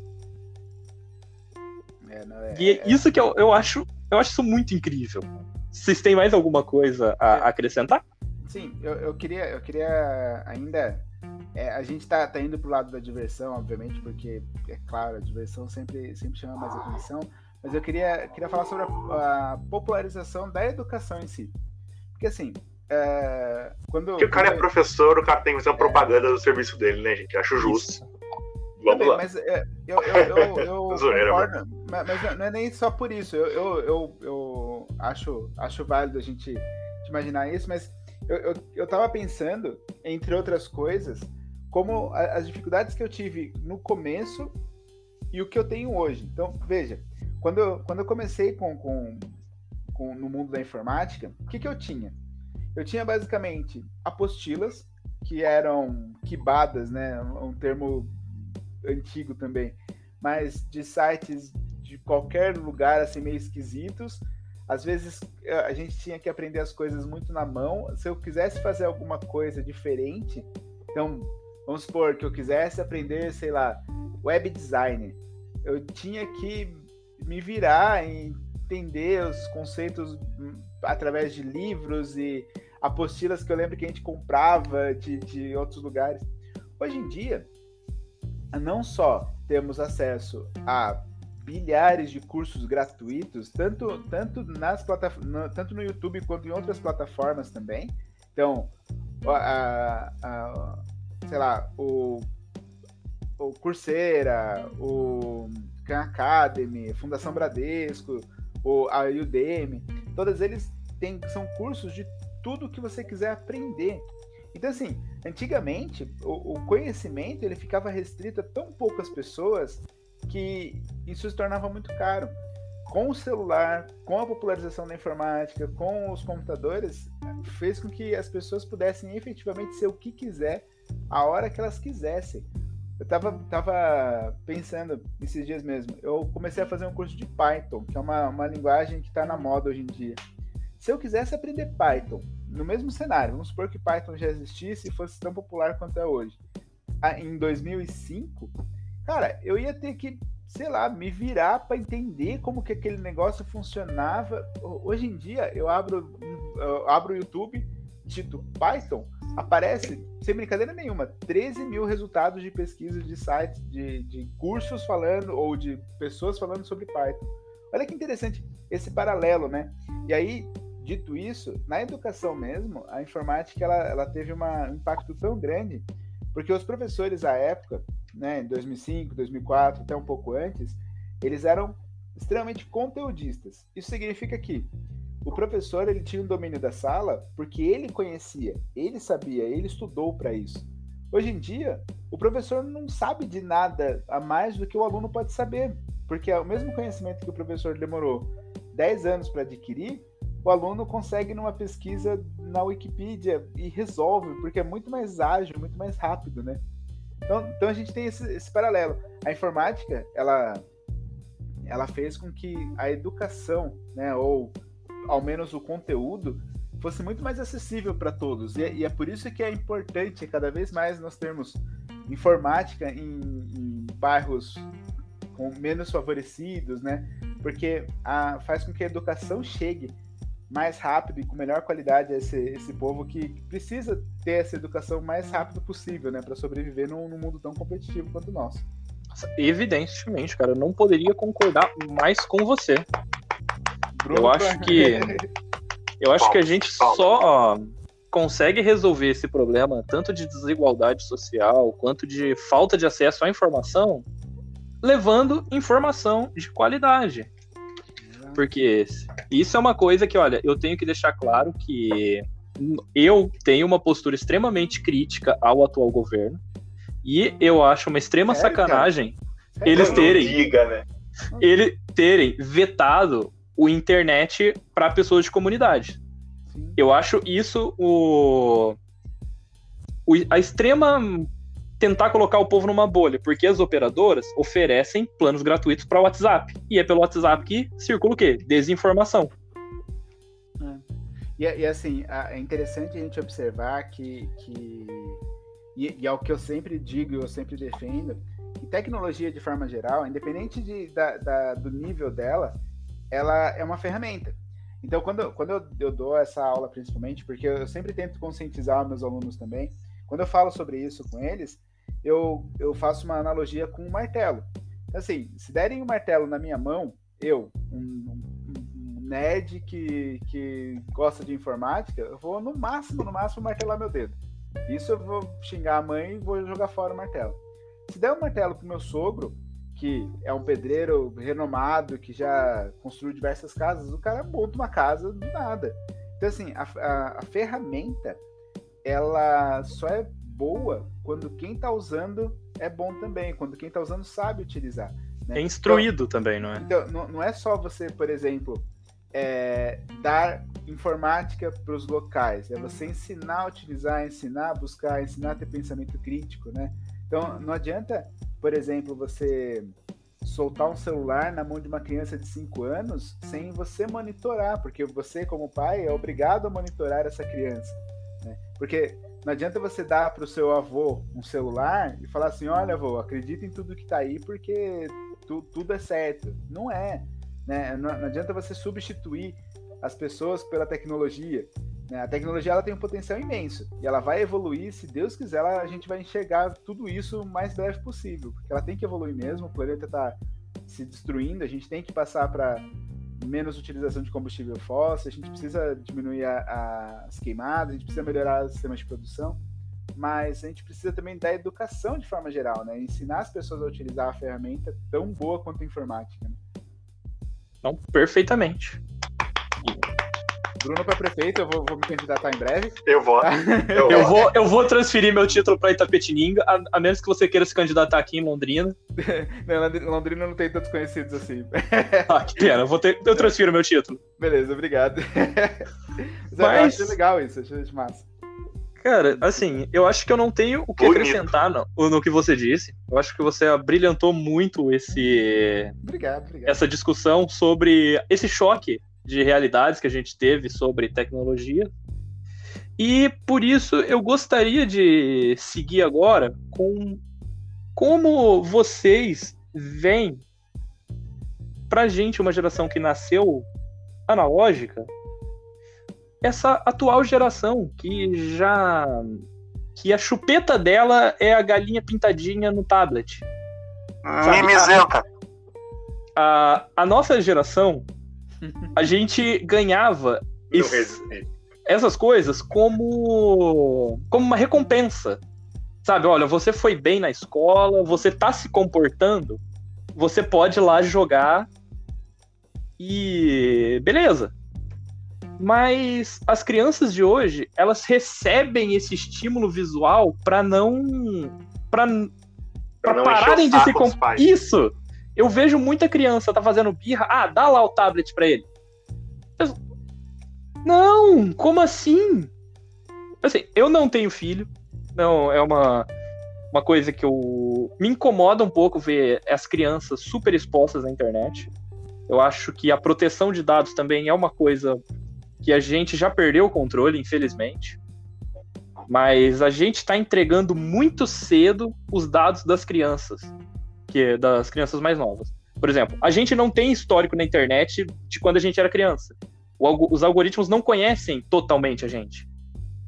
É, não, é, e é, isso que eu, eu acho eu acho isso muito incrível. Vocês têm mais alguma coisa a acrescentar? Sim, eu, eu queria, eu queria ainda é, a gente tá, tá indo pro lado da diversão, obviamente, porque, é claro, a diversão sempre, sempre chama mais atenção, mas eu queria, queria falar sobre a, a popularização da educação em si. Porque, assim, é, quando... Porque o cara é professor, o cara tem que fazer uma é. propaganda do serviço dele, né, gente? Acho justo. Isso. Vamos Também, lá. Mas é, eu, eu, eu, eu Zoeira, [laughs] concordo, mas, mas, não é nem só por isso. Eu, eu, eu, eu acho, acho válido a gente imaginar isso, mas eu, eu, eu tava pensando, entre outras coisas, como as dificuldades que eu tive no começo e o que eu tenho hoje. Então, veja, quando eu, quando eu comecei com, com, com no mundo da informática, o que, que eu tinha? Eu tinha basicamente apostilas, que eram quibadas, né? Um termo antigo também, mas de sites de qualquer lugar, assim, meio esquisitos. Às vezes a gente tinha que aprender as coisas muito na mão. Se eu quisesse fazer alguma coisa diferente, então Vamos supor que eu quisesse aprender, sei lá, web design. Eu tinha que me virar e entender os conceitos através de livros e apostilas que eu lembro que a gente comprava de, de outros lugares. Hoje em dia, não só temos acesso a bilhares de cursos gratuitos, tanto, tanto, nas plataformas, tanto no YouTube quanto em outras plataformas também. Então, a, a, sei lá, o, o Coursera, o Khan Academy, Fundação Bradesco, o, a Udemy, todos eles têm, são cursos de tudo que você quiser aprender. Então, assim, antigamente, o, o, conhecimento ele ficava restrito a tão poucas pessoas que isso se tornava muito caro. Com o celular, com a popularização da informática, com os computadores, fez com que as pessoas pudessem efetivamente ser o que quiser, a hora que elas quisessem. Eu tava, tava pensando esses dias mesmo, eu comecei a fazer um curso de Python, que é uma, uma linguagem que está na moda hoje em dia. Se eu quisesse aprender Python, no mesmo cenário, vamos supor que Python já existisse e fosse tão popular quanto é hoje, em 2005, cara, eu ia ter que, sei lá, me virar para entender como que aquele negócio funcionava. Hoje em dia, eu abro, eu abro o YouTube, dito Python, aparece, sem brincadeira nenhuma, 13 mil resultados de pesquisa de sites, de, de cursos falando, ou de pessoas falando sobre Python. Olha que interessante esse paralelo, né? E aí, dito isso, na educação mesmo, a informática ela, ela teve uma, um impacto tão grande, porque os professores à época, né, em 2005, 2004, até um pouco antes, eles eram extremamente conteudistas. Isso significa que o professor ele tinha um domínio da sala porque ele conhecia, ele sabia, ele estudou para isso. Hoje em dia, o professor não sabe de nada a mais do que o aluno pode saber, porque é o mesmo conhecimento que o professor demorou 10 anos para adquirir, o aluno consegue numa pesquisa na Wikipedia e resolve, porque é muito mais ágil, muito mais rápido, né? Então, então a gente tem esse, esse paralelo. A informática, ela, ela fez com que a educação, né, ou ao menos o conteúdo, fosse muito mais acessível para todos. E, é, e, é por isso que é importante cada vez mais nós termos informática em, em bairros com menos favorecidos, né? Porque a, faz com que a educação chegue mais rápido e com melhor qualidade a esse, esse povo que precisa ter essa educação mais rápido possível, né, para sobreviver num, num, mundo tão competitivo quanto o nosso. Evidentemente, cara, eu não poderia concordar mais com você. Bruno, eu acho que eu acho que a gente só consegue resolver esse problema tanto de desigualdade social quanto de falta de acesso à informação levando informação de qualidade. Porque isso é uma coisa que, olha, eu tenho que deixar claro que eu tenho uma postura extremamente crítica ao atual governo. E eu acho uma extrema Sério, sacanagem cara? eles terem. Diga, né? Ele terem vetado o internet para pessoas de comunidade. Sim. Eu acho isso o, o, a extrema tentar colocar o povo numa bolha, porque as operadoras oferecem planos gratuitos para o WhatsApp. E é pelo WhatsApp que circula o quê? Desinformação. É. E, e, assim, é interessante a gente observar que, que e, e é o que eu sempre digo e eu sempre defendo, que tecnologia de forma geral, independente de, da, da, do nível dela, ela é uma ferramenta. Então, quando, quando eu, eu dou essa aula, principalmente, porque eu sempre tento conscientizar meus alunos também, quando eu falo sobre isso com eles, eu, eu faço uma analogia com um martelo. Assim, se derem um martelo na minha mão, eu, um, um nerd que, que gosta de informática, eu vou no máximo, no máximo martelar meu dedo. Isso eu vou xingar a mãe e vou jogar fora o martelo. Se der um martelo pro meu sogro, que é um pedreiro renomado, que já construiu diversas casas, o cara monta uma casa do nada. Então, assim, a, a, a ferramenta, ela só é boa quando quem está usando é bom também, quando quem está usando sabe utilizar. Né? É instruído então, também, não é? Então, não, não é só você, por exemplo, é, dar informática para os locais, é você ensinar a utilizar, ensinar a buscar, ensinar a ter pensamento crítico, né? Então, não adianta, por exemplo, você soltar um celular na mão de uma criança de 5 anos sem você monitorar, porque você, como pai, é obrigado a monitorar essa criança. Né? Porque não adianta você dar para o seu avô um celular e falar assim: olha, avô, acredita em tudo que está aí porque tu, tudo é certo. Não é. Né? Não, não, adianta você substituir as pessoas pela tecnologia. Né? A tecnologia ela tem um potencial imenso e ela vai evoluir. Se Deus quiser, ela, a gente vai enxergar tudo isso o mais breve possível, porque ela tem que evoluir mesmo. O planeta está se destruindo, a gente tem que passar para menos utilização de combustível fóssil, a gente precisa diminuir a, a, as queimadas, a gente precisa melhorar os sistemas de produção. mas a gente precisa também da educação de forma geral, né? Ensinar as pessoas a utilizar a ferramenta tão boa quanto a informática. Né? Não, perfeitamente. Bruno para prefeito, eu vou, vou, me candidatar em breve. Eu vou. Eu, eu vou, eu vou transferir meu título para Itapetininga, a, a, menos que você queira se candidatar aqui em Londrina. [laughs] não, Londrina não tem tantos conhecidos assim. ah, que pena, eu, vou ter, eu transfiro meu título. Beleza, obrigado. [laughs] Mas, Mas... Eu achei legal isso, achei massa. Cara, assim, eu acho que eu não tenho o que Bonito. acrescentar no, no que você disse. Eu acho que você brilhantou muito esse. Obrigado, obrigado. Essa discussão sobre esse choque de realidades que a gente teve sobre tecnologia. E por isso eu gostaria de seguir agora com como vocês veem pra gente, uma geração que nasceu analógica, essa atual geração que já que a chupeta dela é a galinha pintadinha no tablet. Mimizenta. A, a nossa geração [laughs] a gente ganhava esse, essas coisas como, como uma recompensa. Sabe, olha, você foi bem na escola, você tá se comportando, você pode ir lá jogar e beleza. Mas as crianças de hoje, elas recebem esse estímulo visual para não para para pararem de se comp... isso eu vejo muita criança tá fazendo birra, ah, dá lá o tablet para ele. Não, como assim? Assim, eu não tenho filho. Não, é uma uma coisa que eu me incomoda um pouco ver as crianças super expostas na internet. Eu acho que a proteção de dados também é uma coisa que a gente já perdeu o controle, infelizmente. Mas a gente está entregando muito cedo os dados das crianças que é das crianças mais novas. Por exemplo, a gente não tem histórico na internet de quando a gente era criança. O, os algoritmos não conhecem totalmente a gente.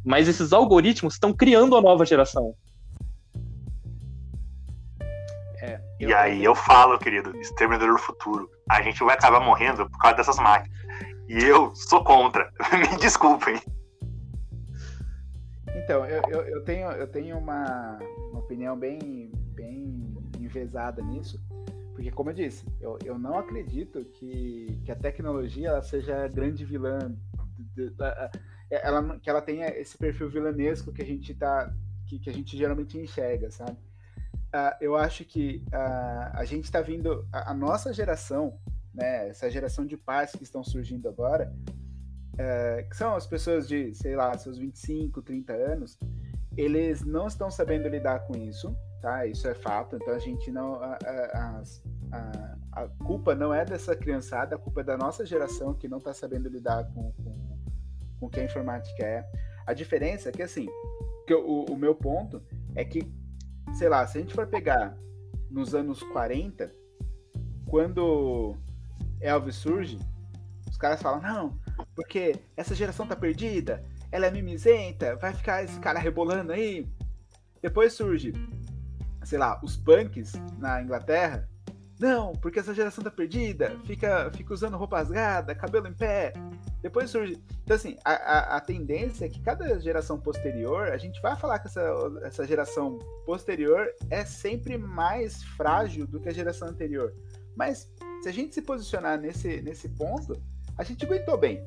Mas esses algoritmos estão criando a nova geração. É, eu... E aí eu falo, querido, Exterminador do Futuro. A gente vai acabar morrendo por causa dessas máquinas. E eu sou contra. [laughs] Me desculpem. Então, eu, eu, eu, tenho, eu tenho uma, uma opinião bem, bem envezada nisso, porque, como eu disse, eu, eu não acredito que, que a tecnologia ela seja grande vilã, de, ela, que ela tenha esse perfil vilanesco que a gente tá, que, que a gente geralmente enxerga, sabe? Uh, eu acho que uh, a gente está vindo, a, a, nossa geração, né, essa geração de pais que estão surgindo agora, uh, que são as pessoas de, sei lá, seus 25, 30 anos, eles não estão sabendo lidar com isso, tá? Isso é fato. Então a gente não. A, a, a, a culpa não é dessa criançada, a culpa é da nossa geração que não está sabendo lidar com, com, com o que a informática é. A diferença é que, assim, que o, o meu ponto é que, sei lá, se a gente for pegar nos anos 40, quando Elvis surge, os caras falam, não, porque essa geração tá perdida, ela é mimizenta, vai ficar esse cara rebolando aí. Depois surge sei lá, os punks na Inglaterra. Não, porque essa geração tá perdida, fica, fica usando roupa rasgada, cabelo em pé. Depois surge. Então, assim, a, a, a, tendência é que cada geração posterior, a gente vai falar que essa, essa geração posterior é sempre mais frágil do que a geração anterior. Mas, se a gente se posicionar nesse, nesse ponto, a gente aguentou bem.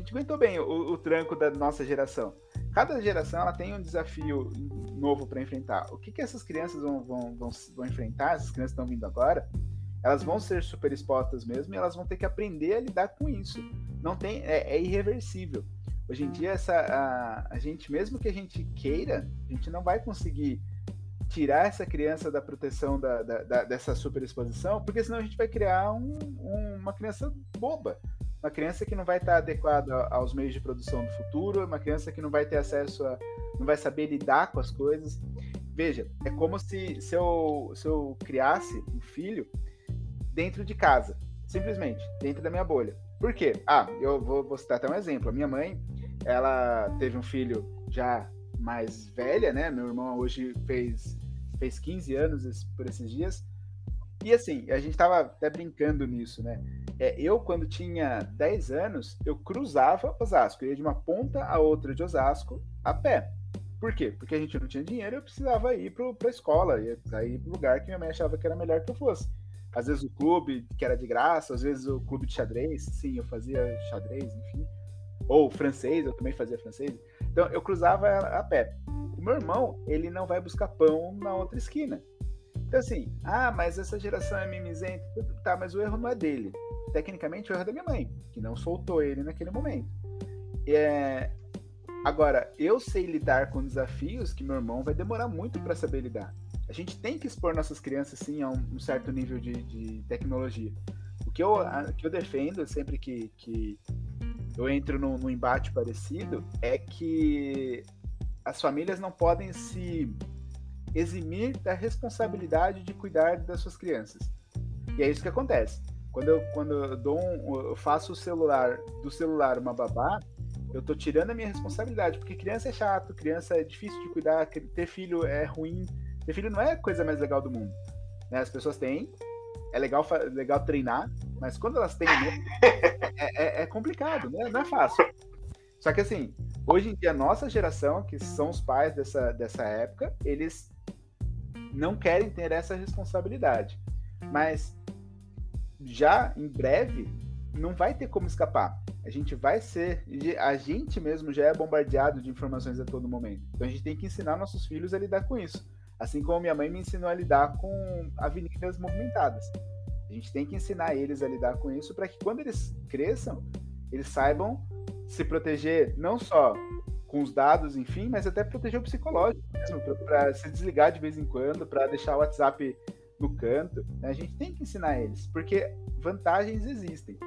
Gente aguentou bem o, o tranco da nossa geração cada geração ela tem um desafio novo para enfrentar. O que, que essas crianças vão, vão, vão, vão enfrentar, essas crianças estão vindo agora, elas vão ser super expostas mesmo e elas vão ter que aprender a lidar com isso. Não tem, é, é irreversível. Hoje em dia, essa, a, a gente, mesmo que a gente queira, a gente não vai conseguir tirar essa criança da proteção da, da, da dessa superexposição, porque senão a gente vai criar um, um, uma criança boba uma criança que não vai estar adequada aos meios de produção do futuro, uma criança que não vai ter acesso a. não vai saber lidar com as coisas. Veja, é como se, se, eu, se eu criasse um filho dentro de casa, simplesmente, dentro da minha bolha. Por quê? Ah, eu vou, vou citar até um exemplo. A minha mãe, ela teve um filho já mais velha, né? Meu irmão hoje fez, fez 15 anos por esses dias. E assim, a gente tava até brincando nisso, né? É, eu, quando tinha 10 anos, eu cruzava Osasco. Eu ia de uma ponta a outra de Osasco a pé. Por quê? Porque a gente não tinha dinheiro, eu precisava ir para a escola, ia para o lugar que minha mãe achava que era melhor que eu fosse. Às vezes o clube, que era de graça, às vezes o clube de xadrez, sim, eu fazia xadrez, enfim. Ou francês, eu também fazia francês. Então eu cruzava a pé. O meu irmão, ele não vai buscar pão na outra esquina. Então assim, ah, mas essa geração é mimizenta. Tá, mas o erro não é dele. Tecnicamente o erro é da minha mãe, que não soltou ele naquele momento. É... Agora, eu sei lidar com desafios que meu irmão vai demorar muito para saber lidar. A gente tem que expor nossas crianças, sim, a um, certo nível de, de tecnologia. O que eu, a, que eu defendo sempre que, que eu entro num, num embate parecido é que as famílias não podem se eximir da responsabilidade de cuidar das suas crianças. E é isso que acontece. Quando eu, quando eu, dou um, eu faço o celular do celular uma babá, eu tô tirando a minha responsabilidade, porque criança é chato, criança é difícil de cuidar, ter filho é ruim, ter filho não é a coisa mais legal do mundo. Né? As pessoas têm, é legal, legal treinar, mas quando elas têm é, é, é, complicado, né? não é fácil. Só que assim, hoje em dia, a nossa geração, que são os pais dessa, dessa época, eles não querem ter essa responsabilidade. Mas já em breve, não vai ter como escapar. A gente vai ser, a gente mesmo já é bombardeado de informações a todo momento. Então a gente tem que ensinar nossos filhos a lidar com isso. Assim como minha mãe me ensinou a lidar com avenidas movimentadas. A gente tem que ensinar eles a lidar com isso para que quando eles cresçam, eles saibam se proteger não só com os dados, enfim, mas até proteger o psicológico mesmo, para se desligar de vez em quando, para deixar o WhatsApp no canto. Né? A gente tem que ensinar eles, porque vantagens existem.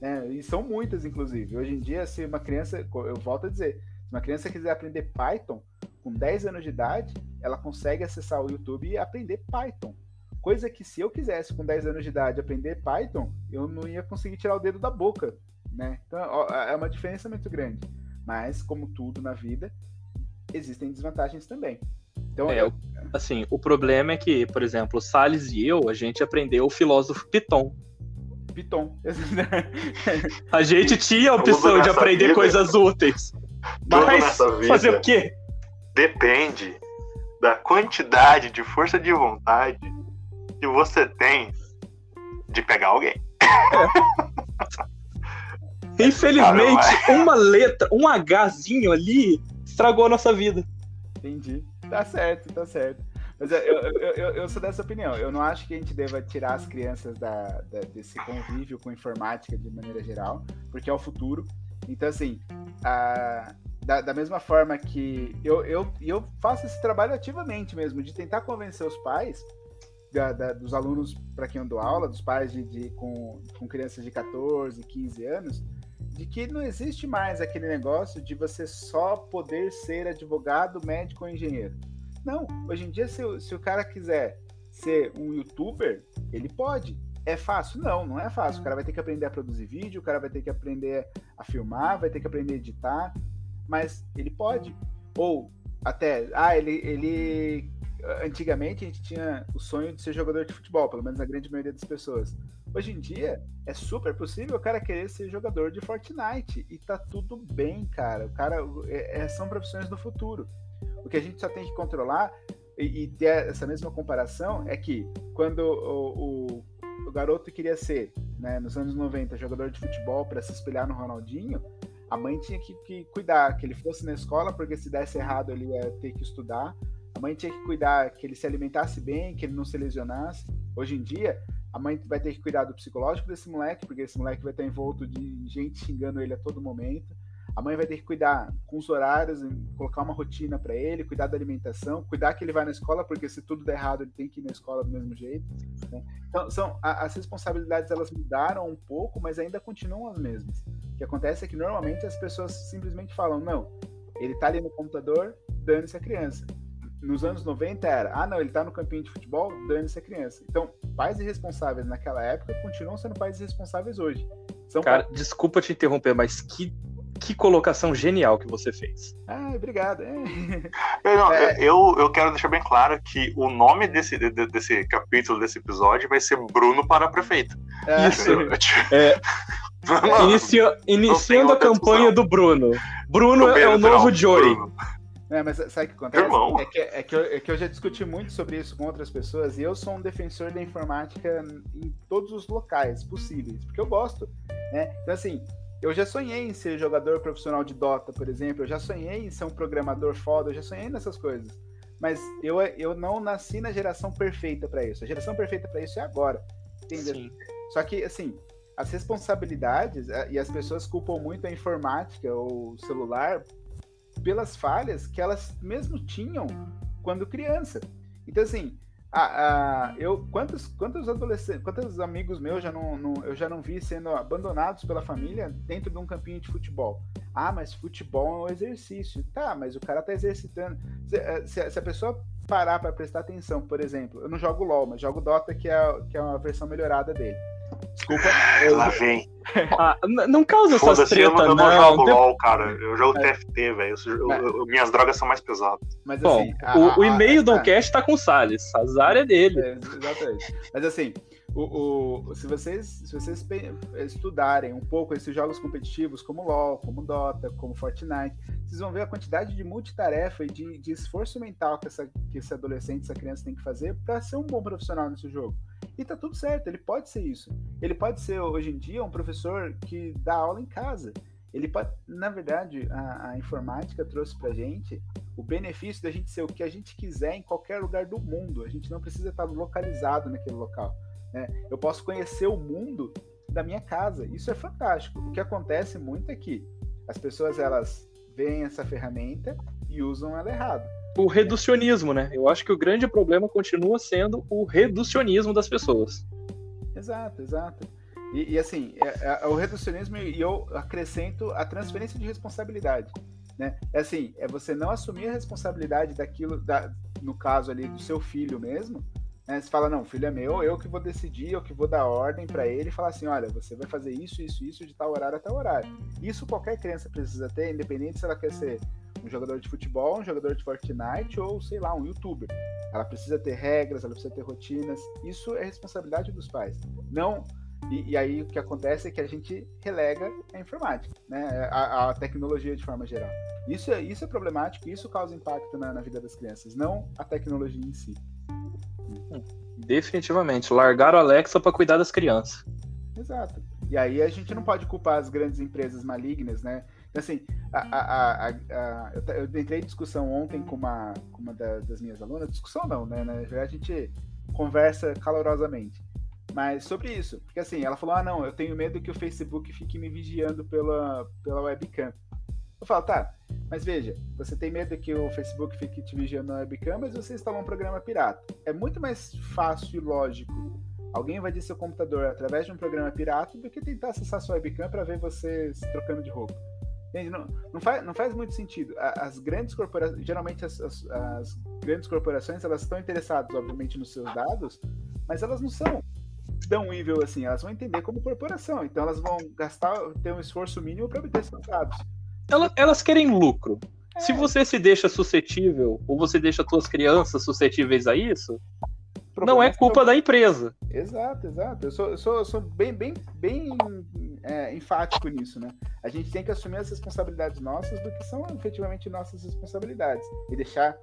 Né? E são muitas, inclusive. Hoje em dia, se uma criança, eu volto a dizer, se uma criança quiser aprender Python, com 10 anos de idade, ela consegue acessar o YouTube e aprender Python. Coisa que se eu quisesse, com 10 anos de idade, aprender Python, eu não ia conseguir tirar o dedo da boca. Né? Então, é uma diferença muito grande. Mas, como tudo na vida, existem desvantagens também. Então, é, eu... assim, o problema é que, por exemplo, Salles e eu, a gente aprendeu o filósofo Piton. Piton. [laughs] a gente tinha a opção de aprender vida. coisas úteis. Mas fazer o quê? Depende da quantidade de força de vontade que você tem de pegar alguém. É. [laughs] Infelizmente, uma letra, um Hzinho ali estragou a nossa vida. Entendi. Tá certo, tá certo. Mas eu, eu, eu, eu, sou dessa opinião. Eu não acho que a gente deva tirar as crianças da, da, desse convívio com informática de maneira geral, porque é o futuro. Então, assim, a, da, da mesma forma que eu, eu, eu faço esse trabalho ativamente mesmo, de tentar convencer os pais da, da, dos alunos para quem eu dou aula, dos pais de, de, com, com crianças de 14, 15 anos, de que não existe mais aquele negócio de você só poder ser advogado, médico ou engenheiro. Não, hoje em dia, se, se o cara quiser ser um youtuber, ele pode. É fácil? Não, não é fácil. O cara vai ter que aprender a produzir vídeo, o cara vai ter que aprender a filmar, vai ter que aprender a editar, mas ele pode. Ou até, ah, ele, ele antigamente a gente tinha o sonho de ser jogador de futebol, pelo menos a grande maioria das pessoas. Hoje em dia é super possível o cara querer ser jogador de Fortnite e tá tudo bem, cara. O cara é, é, são profissões do futuro. O que a gente só tem que controlar e, e ter essa mesma comparação é que quando o, o, o garoto queria ser, né, nos anos 90, jogador de futebol para se espelhar no Ronaldinho, a mãe tinha que, que cuidar que ele fosse na escola, porque se desse errado ele ia ter que estudar a mãe tinha que cuidar que ele se alimentasse bem, que ele não se lesionasse. Hoje em dia, a mãe vai ter que cuidar do psicológico desse moleque, porque esse moleque vai estar envolto de gente xingando ele a todo momento. A mãe vai ter que cuidar com os horários, colocar uma rotina para ele, cuidar da alimentação, cuidar que ele vai na escola, porque se tudo der errado, ele tem que ir na escola do mesmo jeito. Né? Então, são, as responsabilidades elas mudaram um pouco, mas ainda continuam as mesmas. O que acontece é que normalmente as pessoas simplesmente falam: não, ele está ali no computador, dane-se a criança nos anos 90 era, ah, não, ele tá no campinho de futebol, dane-se a criança. Então, pais irresponsáveis naquela época continuam sendo pais irresponsáveis hoje. São Cara, pais... desculpa te interromper, mas que, que colocação genial que você fez. Ah, obrigado. É. Eu, não, é... eu, eu quero deixar bem claro que o nome desse, desse capítulo, desse episódio, vai ser Bruno para prefeito. É. [laughs] Isso. é. Inicia, iniciando a campanha discussão. do Bruno. Bruno é o novo Joey. É, mas sabe o que acontece? Irmão. É que, é, que eu, é que eu já discuti muito sobre isso com outras pessoas e eu sou um defensor da informática em todos os locais possíveis, porque eu gosto. Né? Então, assim, eu já sonhei em ser jogador profissional de Dota, por exemplo, eu já sonhei em ser um programador foda, eu já sonhei nessas coisas. Mas eu, eu não nasci na geração perfeita para isso. A geração perfeita para isso é agora. Entendeu? Sim. Só que, assim, as responsabilidades, eh, e as pessoas culpam muito a informática ou o celular pelas falhas que elas mesmo tinham quando criança. Então, assim, a, a, eu quantos quantos adolescentes, quantos amigos meus já não, não, eu já não vi sendo abandonados pela família dentro de um campinho de futebol. Ah, mas futebol é um exercício. Tá, mas o cara tá exercitando. Se, eh, se, se a pessoa parar para prestar atenção, por exemplo, eu não jogo LoL, mas jogo Dota, que é, que é uma versão melhorada dele. Desculpa. Eu... Lá vem. [laughs] Ah, não causa essas treta, eu não. Eu não, não jogo LOL, cara. Eu jogo é. TFT, velho. Minhas drogas são mais pesadas. Mas, Bom, assim, a, o, o e-mail do cast tá com o Salles. Azar é dele. É, exatamente. Mas assim, o, o, se vocês, se vocês estudarem um pouco esses jogos competitivos, como LoL, como Dota, como Fortnite, vocês vão ver a quantidade de multitarefa e de, de esforço mental que, essa, que esse adolescente, essa criança tem que fazer para ser um bom profissional nesse jogo. E tá tudo certo, ele pode ser isso. Ele pode ser, hoje em dia, um professor que dá aula em casa. Ele pode, na verdade, a, a informática trouxe pra gente o benefício da gente ser o que a gente quiser em qualquer lugar do mundo. A gente não precisa estar localizado naquele local. Né? Eu posso conhecer o mundo da minha casa. Isso é fantástico. O que acontece muito é que as pessoas elas veem essa ferramenta e usam ela errado o reducionismo, né? Eu acho que o grande problema continua sendo o reducionismo das pessoas. Exato, exato. E, e assim, é, é, o reducionismo e eu acrescento a transferência de responsabilidade. Né? É assim, é você não assumir a responsabilidade daquilo, da, no caso ali do seu filho mesmo. Né? Você fala, não, filho é meu, eu que vou decidir, eu que vou dar ordem para ele e falar assim, olha, você vai fazer isso, isso, isso de tal horário até horário. Isso qualquer criança precisa ter, independente se ela quer ser um jogador de futebol, um jogador de Fortnite ou, sei lá, um youtuber. Ela precisa ter regras, ela precisa ter rotinas. Isso é responsabilidade dos pais. Não. E, e aí o que acontece é que a gente relega a informática, né? a, a tecnologia de forma geral. Isso é, isso é problemático, isso causa impacto na, na vida das crianças, não a tecnologia em si. Definitivamente. Largar o Alexa para cuidar das crianças. Exato. E aí a gente não pode culpar as grandes empresas malignas, né? Assim, a, a, a, eu, entrei em discussão ontem com uma, com uma das minhas alunas, discussão não, né? Na verdade, a gente conversa calorosamente. Mas sobre isso, porque assim, ela falou: ah, não, eu tenho medo que o Facebook fique me vigiando pela, pela webcam. Eu falo, tá, mas veja, você tem medo que o Facebook fique te vigiando na webcam, mas você instalou um programa pirata. É muito mais fácil e lógico alguém invadir seu computador através de um programa pirata do que tentar acessar sua webcam para ver você se trocando de roupa. Entende? Não, não, faz, não faz muito sentido. As grandes corporações, geralmente as, as, as, grandes corporações, elas estão interessadas, obviamente, nos seus dados, mas elas não são tão evil assim. Elas vão entender como corporação, então elas vão gastar, ter um esforço mínimo para obter seus dados. Elas, elas querem lucro. É. Se você se deixa suscetível, ou você deixa suas crianças suscetíveis a isso, não é culpa da empresa. Exato, exato. Eu sou, eu sou, eu sou bem, bem, bem é, enfático nisso, né? A gente tem que assumir as responsabilidades nossas do que são efetivamente nossas responsabilidades e deixar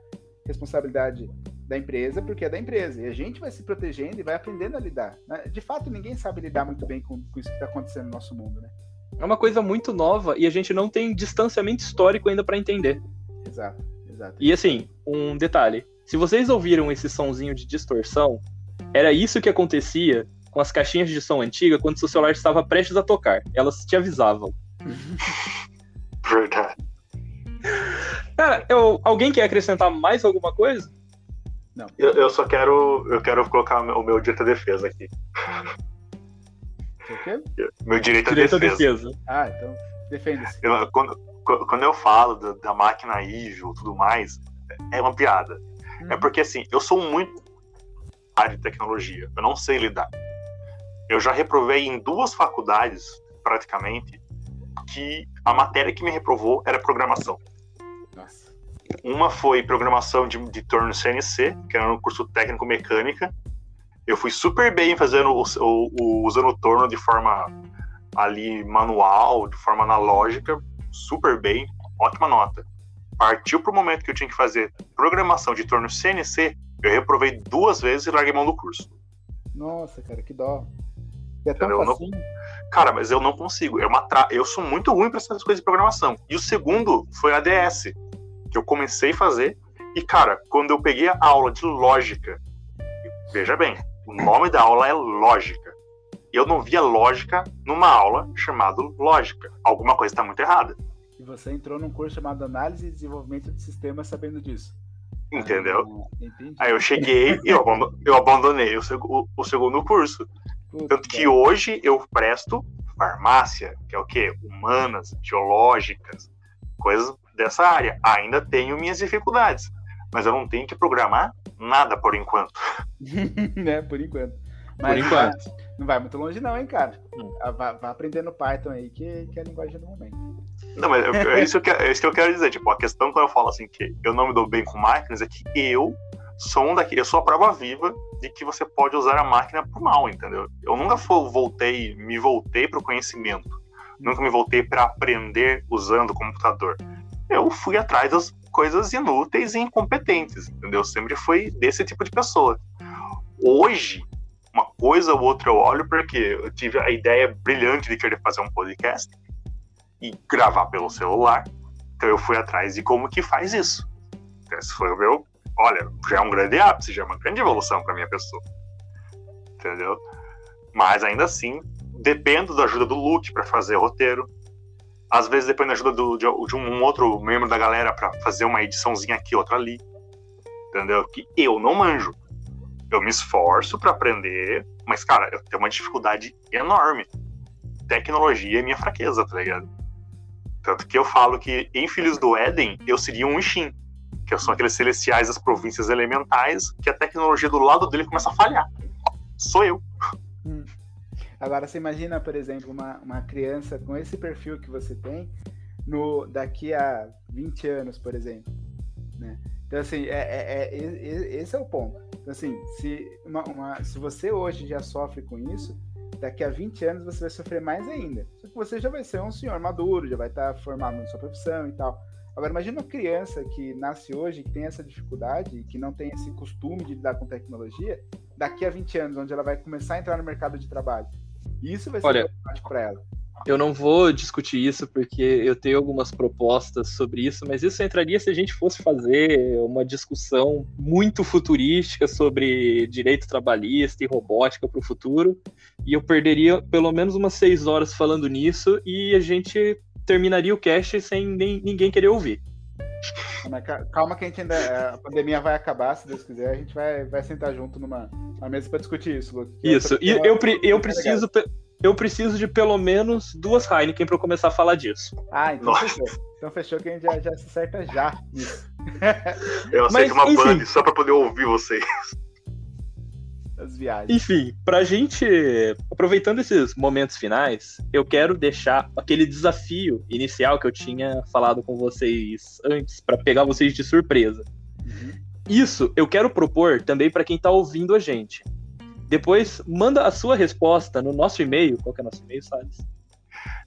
responsabilidade da empresa porque é da empresa e a gente vai se protegendo e vai aprendendo a lidar. Né? De fato, ninguém sabe lidar muito bem com, com isso que está acontecendo no nosso mundo, né? É uma coisa muito nova e a gente não tem distanciamento histórico ainda para entender. Exato, exato. E assim, um detalhe: se vocês ouviram esse sonzinho de distorção, era isso que acontecia com as caixinhas de som antiga quando seu celular estava prestes a tocar. Elas te avisavam. [laughs] Verdade. Cara, eu, alguém quer acrescentar mais alguma coisa? Não. Eu, eu, só quero. Eu quero colocar o meu direito à defesa aqui. O quê? Meu direito, direito à defesa. defesa. Ah, então defenda-se. Quando, quando eu falo da, da máquina evil e tudo mais, é uma piada. Hum. É porque assim, eu sou muito área de tecnologia, eu não sei lidar. Eu já reprovei em duas faculdades, praticamente, que a matéria que me reprovou era programação. Nossa. Uma foi programação de, de torno CNC, que era no curso técnico mecânica. Eu fui super bem fazendo o, o, o usando o torno de forma ali manual, de forma analógica, super bem, ótima nota. Partiu pro momento que eu tinha que fazer programação de torno CNC, eu reprovei duas vezes e larguei mão do curso. Nossa, cara, que dó. É tão Eu não-. Cara, mas eu não consigo. É uma tra... Eu sou muito ruim para essas coisas de programação. E o segundo foi ADS, que eu comecei a fazer. E, cara, quando eu peguei a aula de lógica, veja bem, o nome da aula é lógica. E eu não via lógica numa aula chamada lógica. Alguma coisa está muito errada. Você entrou num curso chamado Análise e Desenvolvimento de Sistemas sabendo disso. Entendeu? Ah, entendi. Aí eu cheguei e eu abando- eu abandonei o, seg- o- o segundo curso. Puta, Tanto que hoje eu presto farmácia, que é o quê? Humanas, biológicas, coisas dessa área. Ainda tenho minhas dificuldades, mas eu não tenho que programar nada por enquanto. [laughs] né, por enquanto. Por Mas não enquanto. Não vai muito longe, não, hein, cara. Hum. Ah, Vá, vá aprendendo Python aí, que, que é a linguagem do momento. Não, mas eu- é isso, que, é isso que eu quero dizer. Tipo, a questão quando eu falo assim que eu não me dou bem com máquinas é que eu sou um daqueles, eu sou a prova viva de que você pode usar a máquina pro mal, entendeu? Eu nunca fo- voltei, me voltei pro conhecimento. Nunca me voltei para aprender usando o computador. Eu fui atrás das coisas inúteis e incompetentes, entendeu? Eu sempre fui desse tipo de pessoa. Hoje, uma coisa ou outra eu olho porque eu tive a ideia brilhante de querer fazer um podcast e gravar pelo celular. Então eu fui atrás de como que faz isso. Esse foi o meu. Olha, já é um grande ápice, já é uma grande evolução para minha pessoa. Entendeu? Mas ainda assim, dependo da ajuda do Luke para fazer roteiro. Às vezes depende da ajuda do- de, de um outro membro da galera para fazer uma ediçãozinha aqui, outra ali. Entendeu? Que eu não manjo. Eu me esforço para aprender, mas, cara, eu tenho uma dificuldade enorme. Tecnologia é minha fraqueza, tá ligado? Tanto que eu falo que em Filhos do Éden eu seria um Ishin, que são aqueles celestiais das províncias elementais, que a tecnologia do lado dele começa a falhar. Sou eu. Agora, você imagina, por exemplo, uma, uma criança com esse perfil que você tem no daqui a 20 anos, por exemplo. Né? Então, assim, é, é- é- esse é o ponto. Então, assim, se, uma- uma- se você hoje já sofre com isso, daqui a 20 anos você vai sofrer mais ainda. Só que você já vai ser um senhor maduro, já vai estar formado na sua profissão e tal. Agora, imagina uma criança que nasce hoje, que tem essa dificuldade, que não tem esse costume de lidar com tecnologia, daqui a 20 anos, onde ela vai começar a entrar no mercado de trabalho. Isso vai ser Olha, para ela. Eu não vou discutir isso porque eu tenho algumas propostas sobre isso, mas isso entraria se a gente fosse fazer uma discussão muito futurística sobre direito trabalhista e robótica para o futuro, e eu perderia pelo menos umas seis horas falando nisso e a gente terminaria o cast sem nem- ninguém querer ouvir. Mas ca- calma que a gente ainda. A pandemia vai acabar, se Deus quiser, a gente vai, vai sentar junto numa, numa mesa para discutir isso, Luke. que Isso, e eu, pre- eu tá preciso. Eu preciso de pelo menos duas Heineken para começar a falar disso. Ah, então Nossa. fechou. Então fechou que a gente já, já se acerta já nisso. Eu Mas, aceito uma enfim. band só pra poder ouvir vocês. Das viagens. Enfim, pra gente, aproveitando esses momentos finais, eu quero deixar aquele desafio inicial que eu tinha falado com vocês antes, pra pegar vocês de surpresa. Uhum. Isso eu quero propor também pra quem tá ouvindo a gente. Depois, manda a sua resposta no nosso e-mail. Qual que é o nosso e-mail, Salles?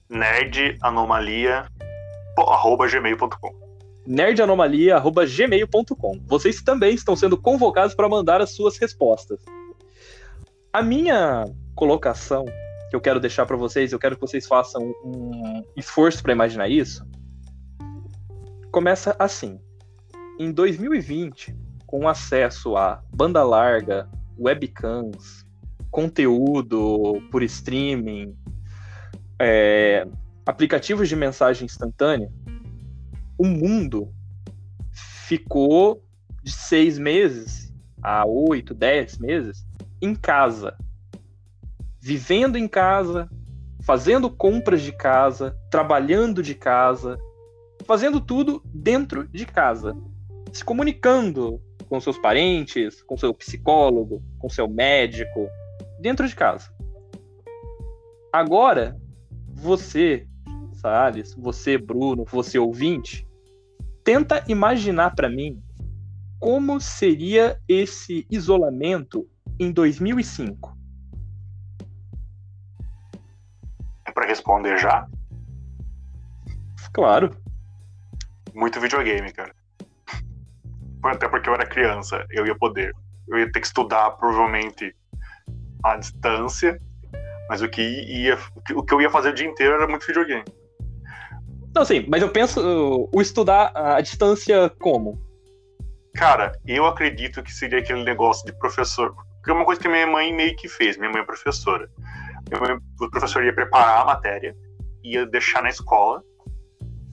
nerdanomalia.gmail.com nerdanomalia.gmail.com. Vocês também estão sendo convocados para mandar as suas respostas. A minha colocação que eu quero deixar para vocês, eu quero que vocês façam um esforço para imaginar isso. Começa assim. Em 2020, com acesso a banda larga, webcams, conteúdo por streaming, é, aplicativos de mensagem instantânea, o mundo ficou de seis meses a oito, dez meses em casa, vivendo em casa, fazendo compras de casa, trabalhando de casa, fazendo tudo dentro de casa, se comunicando com seus parentes, com seu psicólogo, com seu médico, dentro de casa. Agora, você, Salles, você, Bruno, você ouvinte, tenta imaginar para mim como seria esse isolamento em 2005. É pra responder já? Claro. muito videogame, cara. Até porque eu era criança, eu ia poder. Eu ia ter que estudar, provavelmente, à distância, mas o que, ia, o que eu ia fazer o dia inteiro era muito videogame. Não, sim, mas eu penso o estudar à distância como? Cara, eu acredito que seria aquele negócio de professor. É uma coisa que minha mãe meio que fez. Minha mãe é professora. Minha mãe, o professor ia preparar a matéria, ia deixar na escola,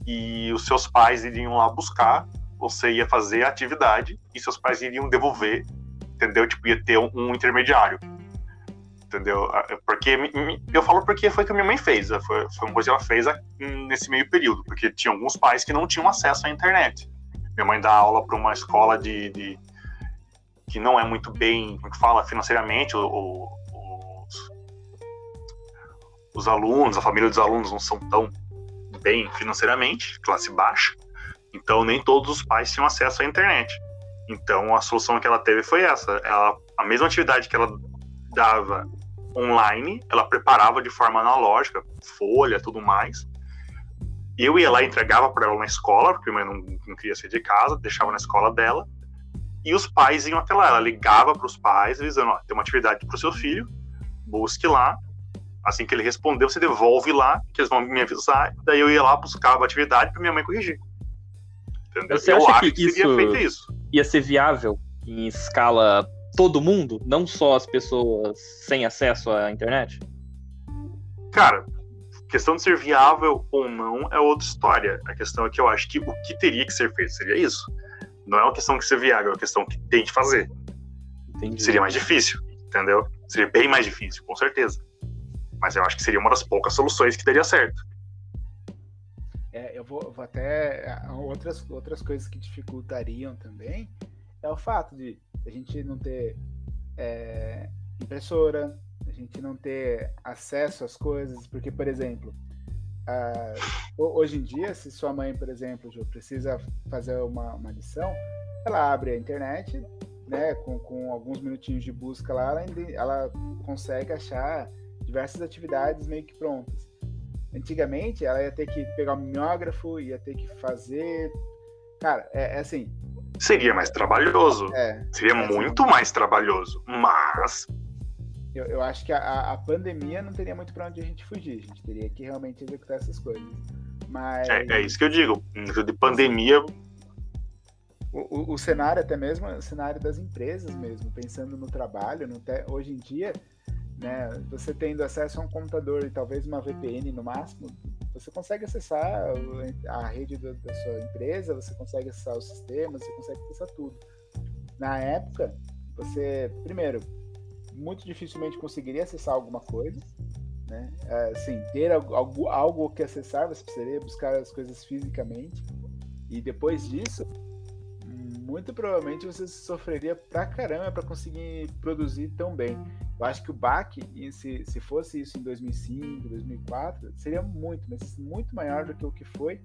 e os seus pais iriam lá buscar, você ia fazer a atividade, e seus pais iriam devolver, entendeu? Tipo, ia ter um, um intermediário. Entendeu? Porque eu falo porque foi o que a minha mãe fez. Foi, foi uma coisa que ela fez nesse meio período, porque tinha alguns pais que não tinham acesso à internet. Minha mãe dá aula para uma escola de, de, que não é muito bem, como que fala, financeiramente, o, o, os, os alunos, a família dos alunos não são tão bem financeiramente, classe baixa. Então nem todos os pais tinham acesso à internet. Então a solução que ela teve foi essa. Ela, a mesma atividade que ela dava online, ela preparava de forma analógica, folha, tudo mais, eu ia lá e entregava para ela na escola, porque minha mãe não, não queria sair de casa, deixava na escola dela. E os pais iam até lá. Ela ligava para os pais, dizendo: Ó, tem uma atividade para o seu filho, busque lá. Assim que ele respondeu, você devolve lá, que eles vão me avisar. Daí eu ia lá, buscava a atividade para minha mãe corrigir. Entendeu? Você eu acha que, que isso, isso ia ser viável em escala todo mundo, não só as pessoas sem acesso à internet? Cara, questão de ser viável ou não é outra história. A questão é que eu acho que o que teria que ser feito seria isso. Não é uma questão de ser viável, é uma questão que tem que fazer. Entendi. Seria mais difícil, entendeu? Seria bem mais difícil, com certeza. Mas eu acho que seria uma das poucas soluções que daria certo. É, eu vou, vou até. Outras, outras coisas que dificultariam também é o fato de a gente não ter é, impressora, a gente não ter acesso às coisas, porque, por exemplo, hoje em dia, se sua mãe, por exemplo, precisa fazer uma, uma lição, ela abre a internet, né, com, com alguns minutinhos de busca lá, ela, ela consegue achar diversas atividades meio que prontas. Antigamente, ela ia ter que pegar um mimeógrafo, ia ter que fazer. Cara, é, é assim. Seria mais trabalhoso. É, Seria é muito assim. mais trabalhoso. Mas eu, eu acho que a, a pandemia não teria muito para onde a gente fugir. A gente teria que realmente executar essas coisas. Mas... É, é isso que eu digo. De pandemia. O, o, o, cenário, até mesmo, o cenário das empresas mesmo, pensando no trabalho, no te... hoje em dia, né, você tendo acesso a um computador e talvez uma VPN no máximo, você consegue acessar a rede do, da sua empresa, você consegue acessar os sistemas, você consegue acessar tudo. Na época, você, primeiro, muito dificilmente conseguiria acessar alguma coisa. Né? É, assim, ter algo, algo que acessar, você precisaria buscar as coisas fisicamente. E depois disso, muito provavelmente você sofreria pra caramba para conseguir produzir tão bem. Eu acho que o baque, se, se fosse isso em 2005, 2004, seria muito, mas muito maior do que o que foi,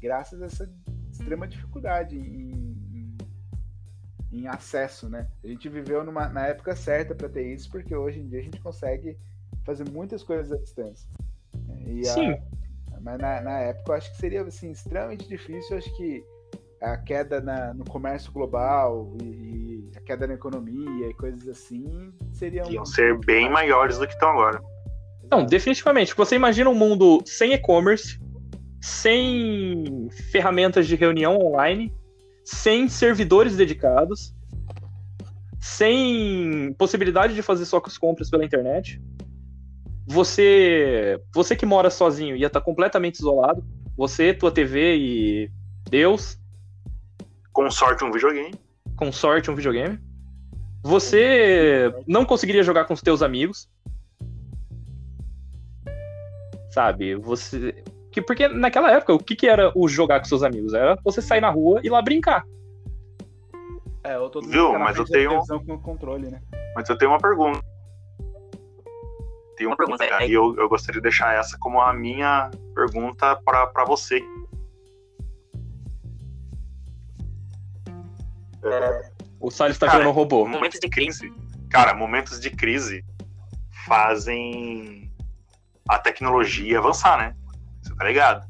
graças a essa extrema dificuldade em, em acesso, né? A gente viveu numa, na época certa para ter isso, porque hoje em dia a gente consegue fazer muitas coisas à distância. E Sim. A, mas na, na, época eu acho que seria assim, extremamente difícil. Eu acho que a queda na, no comércio global e, e, a queda na economia e coisas assim seriam. Iam ser bem maiores do que estão agora. Não, definitivamente. Você imagina um mundo sem e-commerce, sem ferramentas de reunião online, sem servidores dedicados, sem possibilidade de fazer só as compras pela internet. Você, você que mora sozinho ia estar completamente isolado. Você, tua TV e Deus. Com sorte um videogame. Com sorte um videogame. Você não conseguiria jogar com os teus amigos. Sabe? Você que, porque naquela época, o que, que era o jogar com seus amigos? Era você sair na rua e lá brincar. É, eu tô Viu, mas eu tenho. Com controle, né? Mas eu tenho uma pergunta. Tenho uma pergunta. É... E eu, eu gostaria de deixar essa como a minha pergunta para você. É... O Salles tá virando um robô. Momentos de crise. Cara, momentos de crise fazem a tecnologia avançar, né? Tá ligado?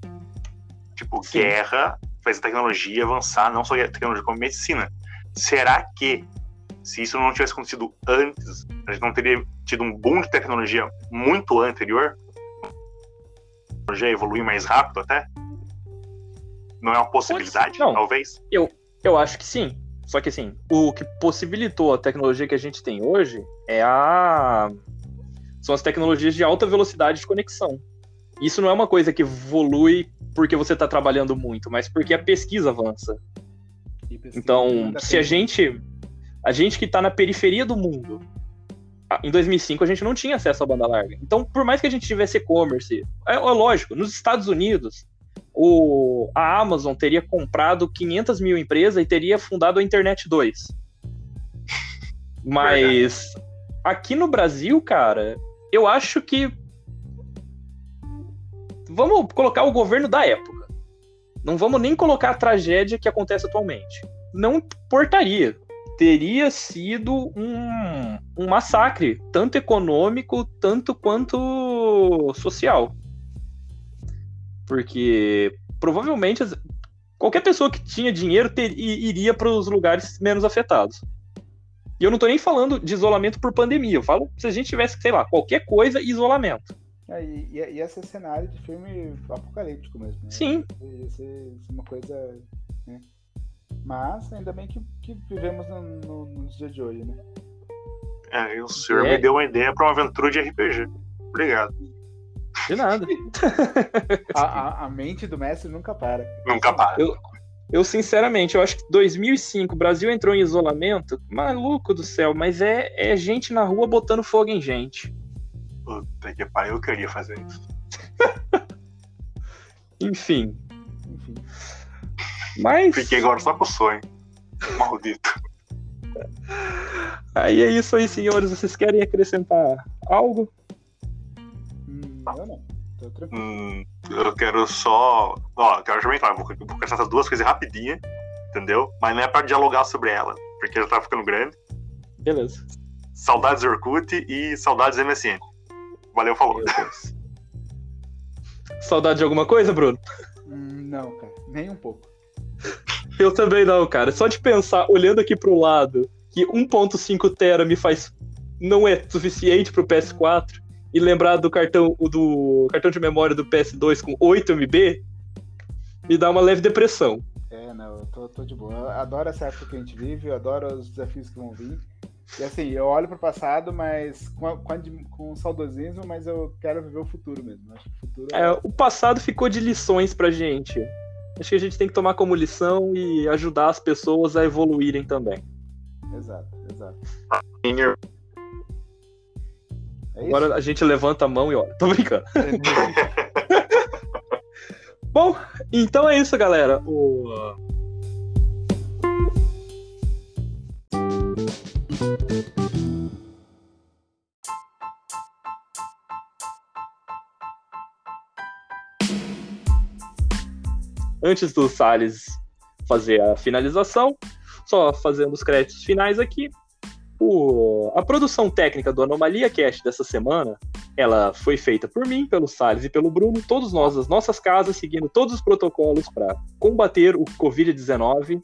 Tipo, Sim. guerra fez a tecnologia avançar, não só a tecnologia como a medicina. Será que, se isso não tivesse acontecido antes, a gente não teria tido um boom de tecnologia muito anterior? A tecnologia evoluir mais rápido até? Não é uma possibilidade, Não. talvez? Eu, eu acho que sim. Só que assim, o que possibilitou a tecnologia que a gente tem hoje é a. São as tecnologias de alta velocidade de conexão. Isso não é uma coisa que evolui porque você está trabalhando muito, mas porque a pesquisa avança. Pesquisa Então, ainda se a gente. A gente que está na periferia do mundo. Em 2005 a gente não tinha acesso à banda larga. Então, por mais que a gente tivesse e-commerce, é, é lógico, nos Estados Unidos, o, a Amazon teria comprado 500 mil empresas e teria fundado a Internet 2. Mas aqui no Brasil, cara, eu acho que. Vamos colocar o governo da época. Não vamos nem colocar a tragédia que acontece atualmente. Não importaria. Teria sido um, um massacre, tanto econômico, tanto quanto social. Porque provavelmente qualquer pessoa que tinha dinheiro ter- iria para os lugares menos afetados. E eu não tô nem falando de isolamento por pandemia. Eu falo se a gente tivesse, sei lá, qualquer coisa, isolamento. É, e, e, ia ser cenário de filme apocalíptico mesmo. Né? Sim. Ia ser uma coisa. Né? Mas ainda bem que, que vivemos no, no- nos dias de hoje, né? É, e o senhor É. me deu uma ideia para uma aventura de RPG. Obrigado. De nada. [laughs] A, a, a mente do mestre nunca para. Nunca para. Eu- Eu, sinceramente, eu acho que 2005 o Brasil entrou em isolamento. Maluco do céu, mas é, é gente na rua botando fogo em gente. Puta que pariu, eu queria fazer isso. [laughs] Enfim. Enfim. Mas. Fiquei agora só com o sonho. Maldito. Aí é isso aí, senhores. Vocês querem acrescentar algo? Hum, eu não. Tô tranquilo. Hum, eu quero só. Ó, eu quero já bem claro, vou, vou conversar essas duas coisas rapidinha, entendeu? Mas não é pra dialogar sobre ela, porque já tá ficando grande. Beleza. Saudades Orkut e saudades MSN. Valeu, falou. [laughs] Saudade de alguma coisa, Bruno? Hum, não, cara. Nem um pouco. Eu também não, cara. Só de pensar, olhando aqui pro lado, que 1.5 tera me faz não é suficiente pro PS4 e lembrar do cartão do cartão de memória do PS2 com 8 MB me dá uma leve depressão. É, não, eu tô, tô de boa. Eu adoro essa época que a gente vive, eu adoro os desafios que vão vir. E assim, eu olho pro passado, mas com, a- com, a com saudosismo, mas eu quero viver o futuro mesmo. Acho que o futuro É, o passado ficou de lições pra gente. Acho que a gente tem que tomar como lição e ajudar as pessoas a evoluírem também. Exato, exato. É? Agora a gente levanta a mão e olha. Tô brincando. [laughs] Bom, então é isso, galera. O... Antes do Salles fazer a finalização, só fazendo os créditos finais aqui. O... A produção técnica do Anomalia Cast dessa semana ela foi feita por mim, pelo Salles e pelo Bruno, todos nós, as nossas casas, seguindo todos os protocolos para combater o Covid-19.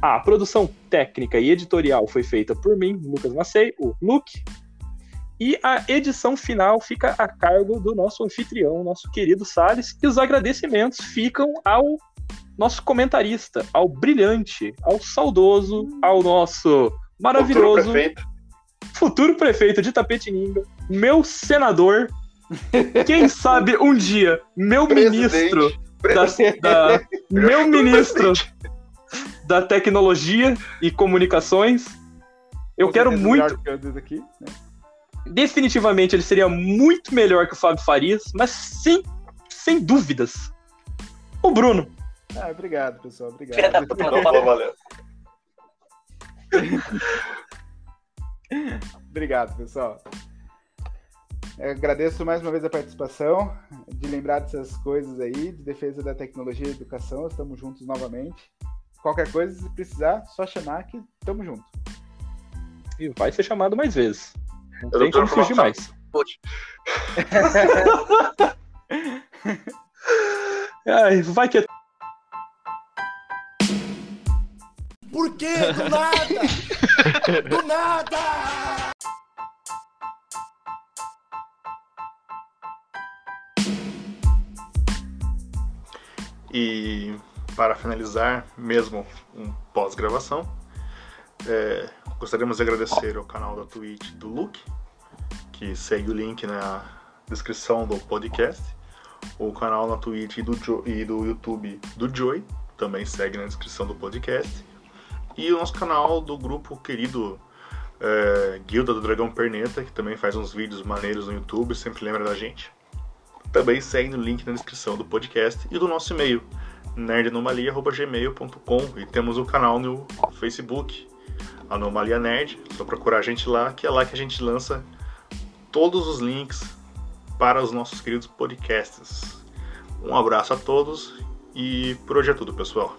A produção técnica e editorial foi feita por mim, Lucas Macei, o Luke. E a edição final fica a cargo do nosso anfitrião, nosso querido Salles. E os agradecimentos ficam ao nosso comentarista, ao brilhante, ao saudoso, ao nosso maravilhoso Futuro prefeito. futuro prefeito de Tapetininga, meu senador, quem [laughs] sabe um dia, meu ministro, da, da- meu ministro da tecnologia e comunicações. Eu Com quero muito, que eu aqui, né? Definitivamente ele seria muito melhor que o Fábio Farias, mas sim, sem dúvidas. O Bruno. Ah, obrigado, pessoal. Obrigado. Falou, falou, valeu. [laughs] Obrigado, pessoal. Eu agradeço mais uma vez a participação, de lembrar dessas coisas aí, de defesa da tecnologia e educação. Estamos juntos novamente. Qualquer coisa, se precisar, só chamar que estamos juntos. E vai ser chamado mais vezes. Não Eu tem como fugir mais. [laughs] Ai, vai que é quê? Do nada! Do [laughs] nada! E para finalizar, mesmo um pós-gravação, é, gostaríamos de agradecer ao canal da Twitch do Luke, que segue o link na descrição do podcast, o canal na Twitch e do, jo e do YouTube do Joey, também segue na descrição do podcast, e o nosso canal do grupo querido é, Guilda do Dragão Perneta, que também faz uns vídeos maneiros no YouTube, sempre lembra da gente. Também segue no link na descrição do podcast e do nosso e-mail, nerdanomalia.gmail.com e temos o canal no Facebook, Anomalia Nerd, só procurar a gente lá, que é lá que a gente lança todos os links para os nossos queridos podcasts. Um abraço a todos e por hoje é tudo, pessoal.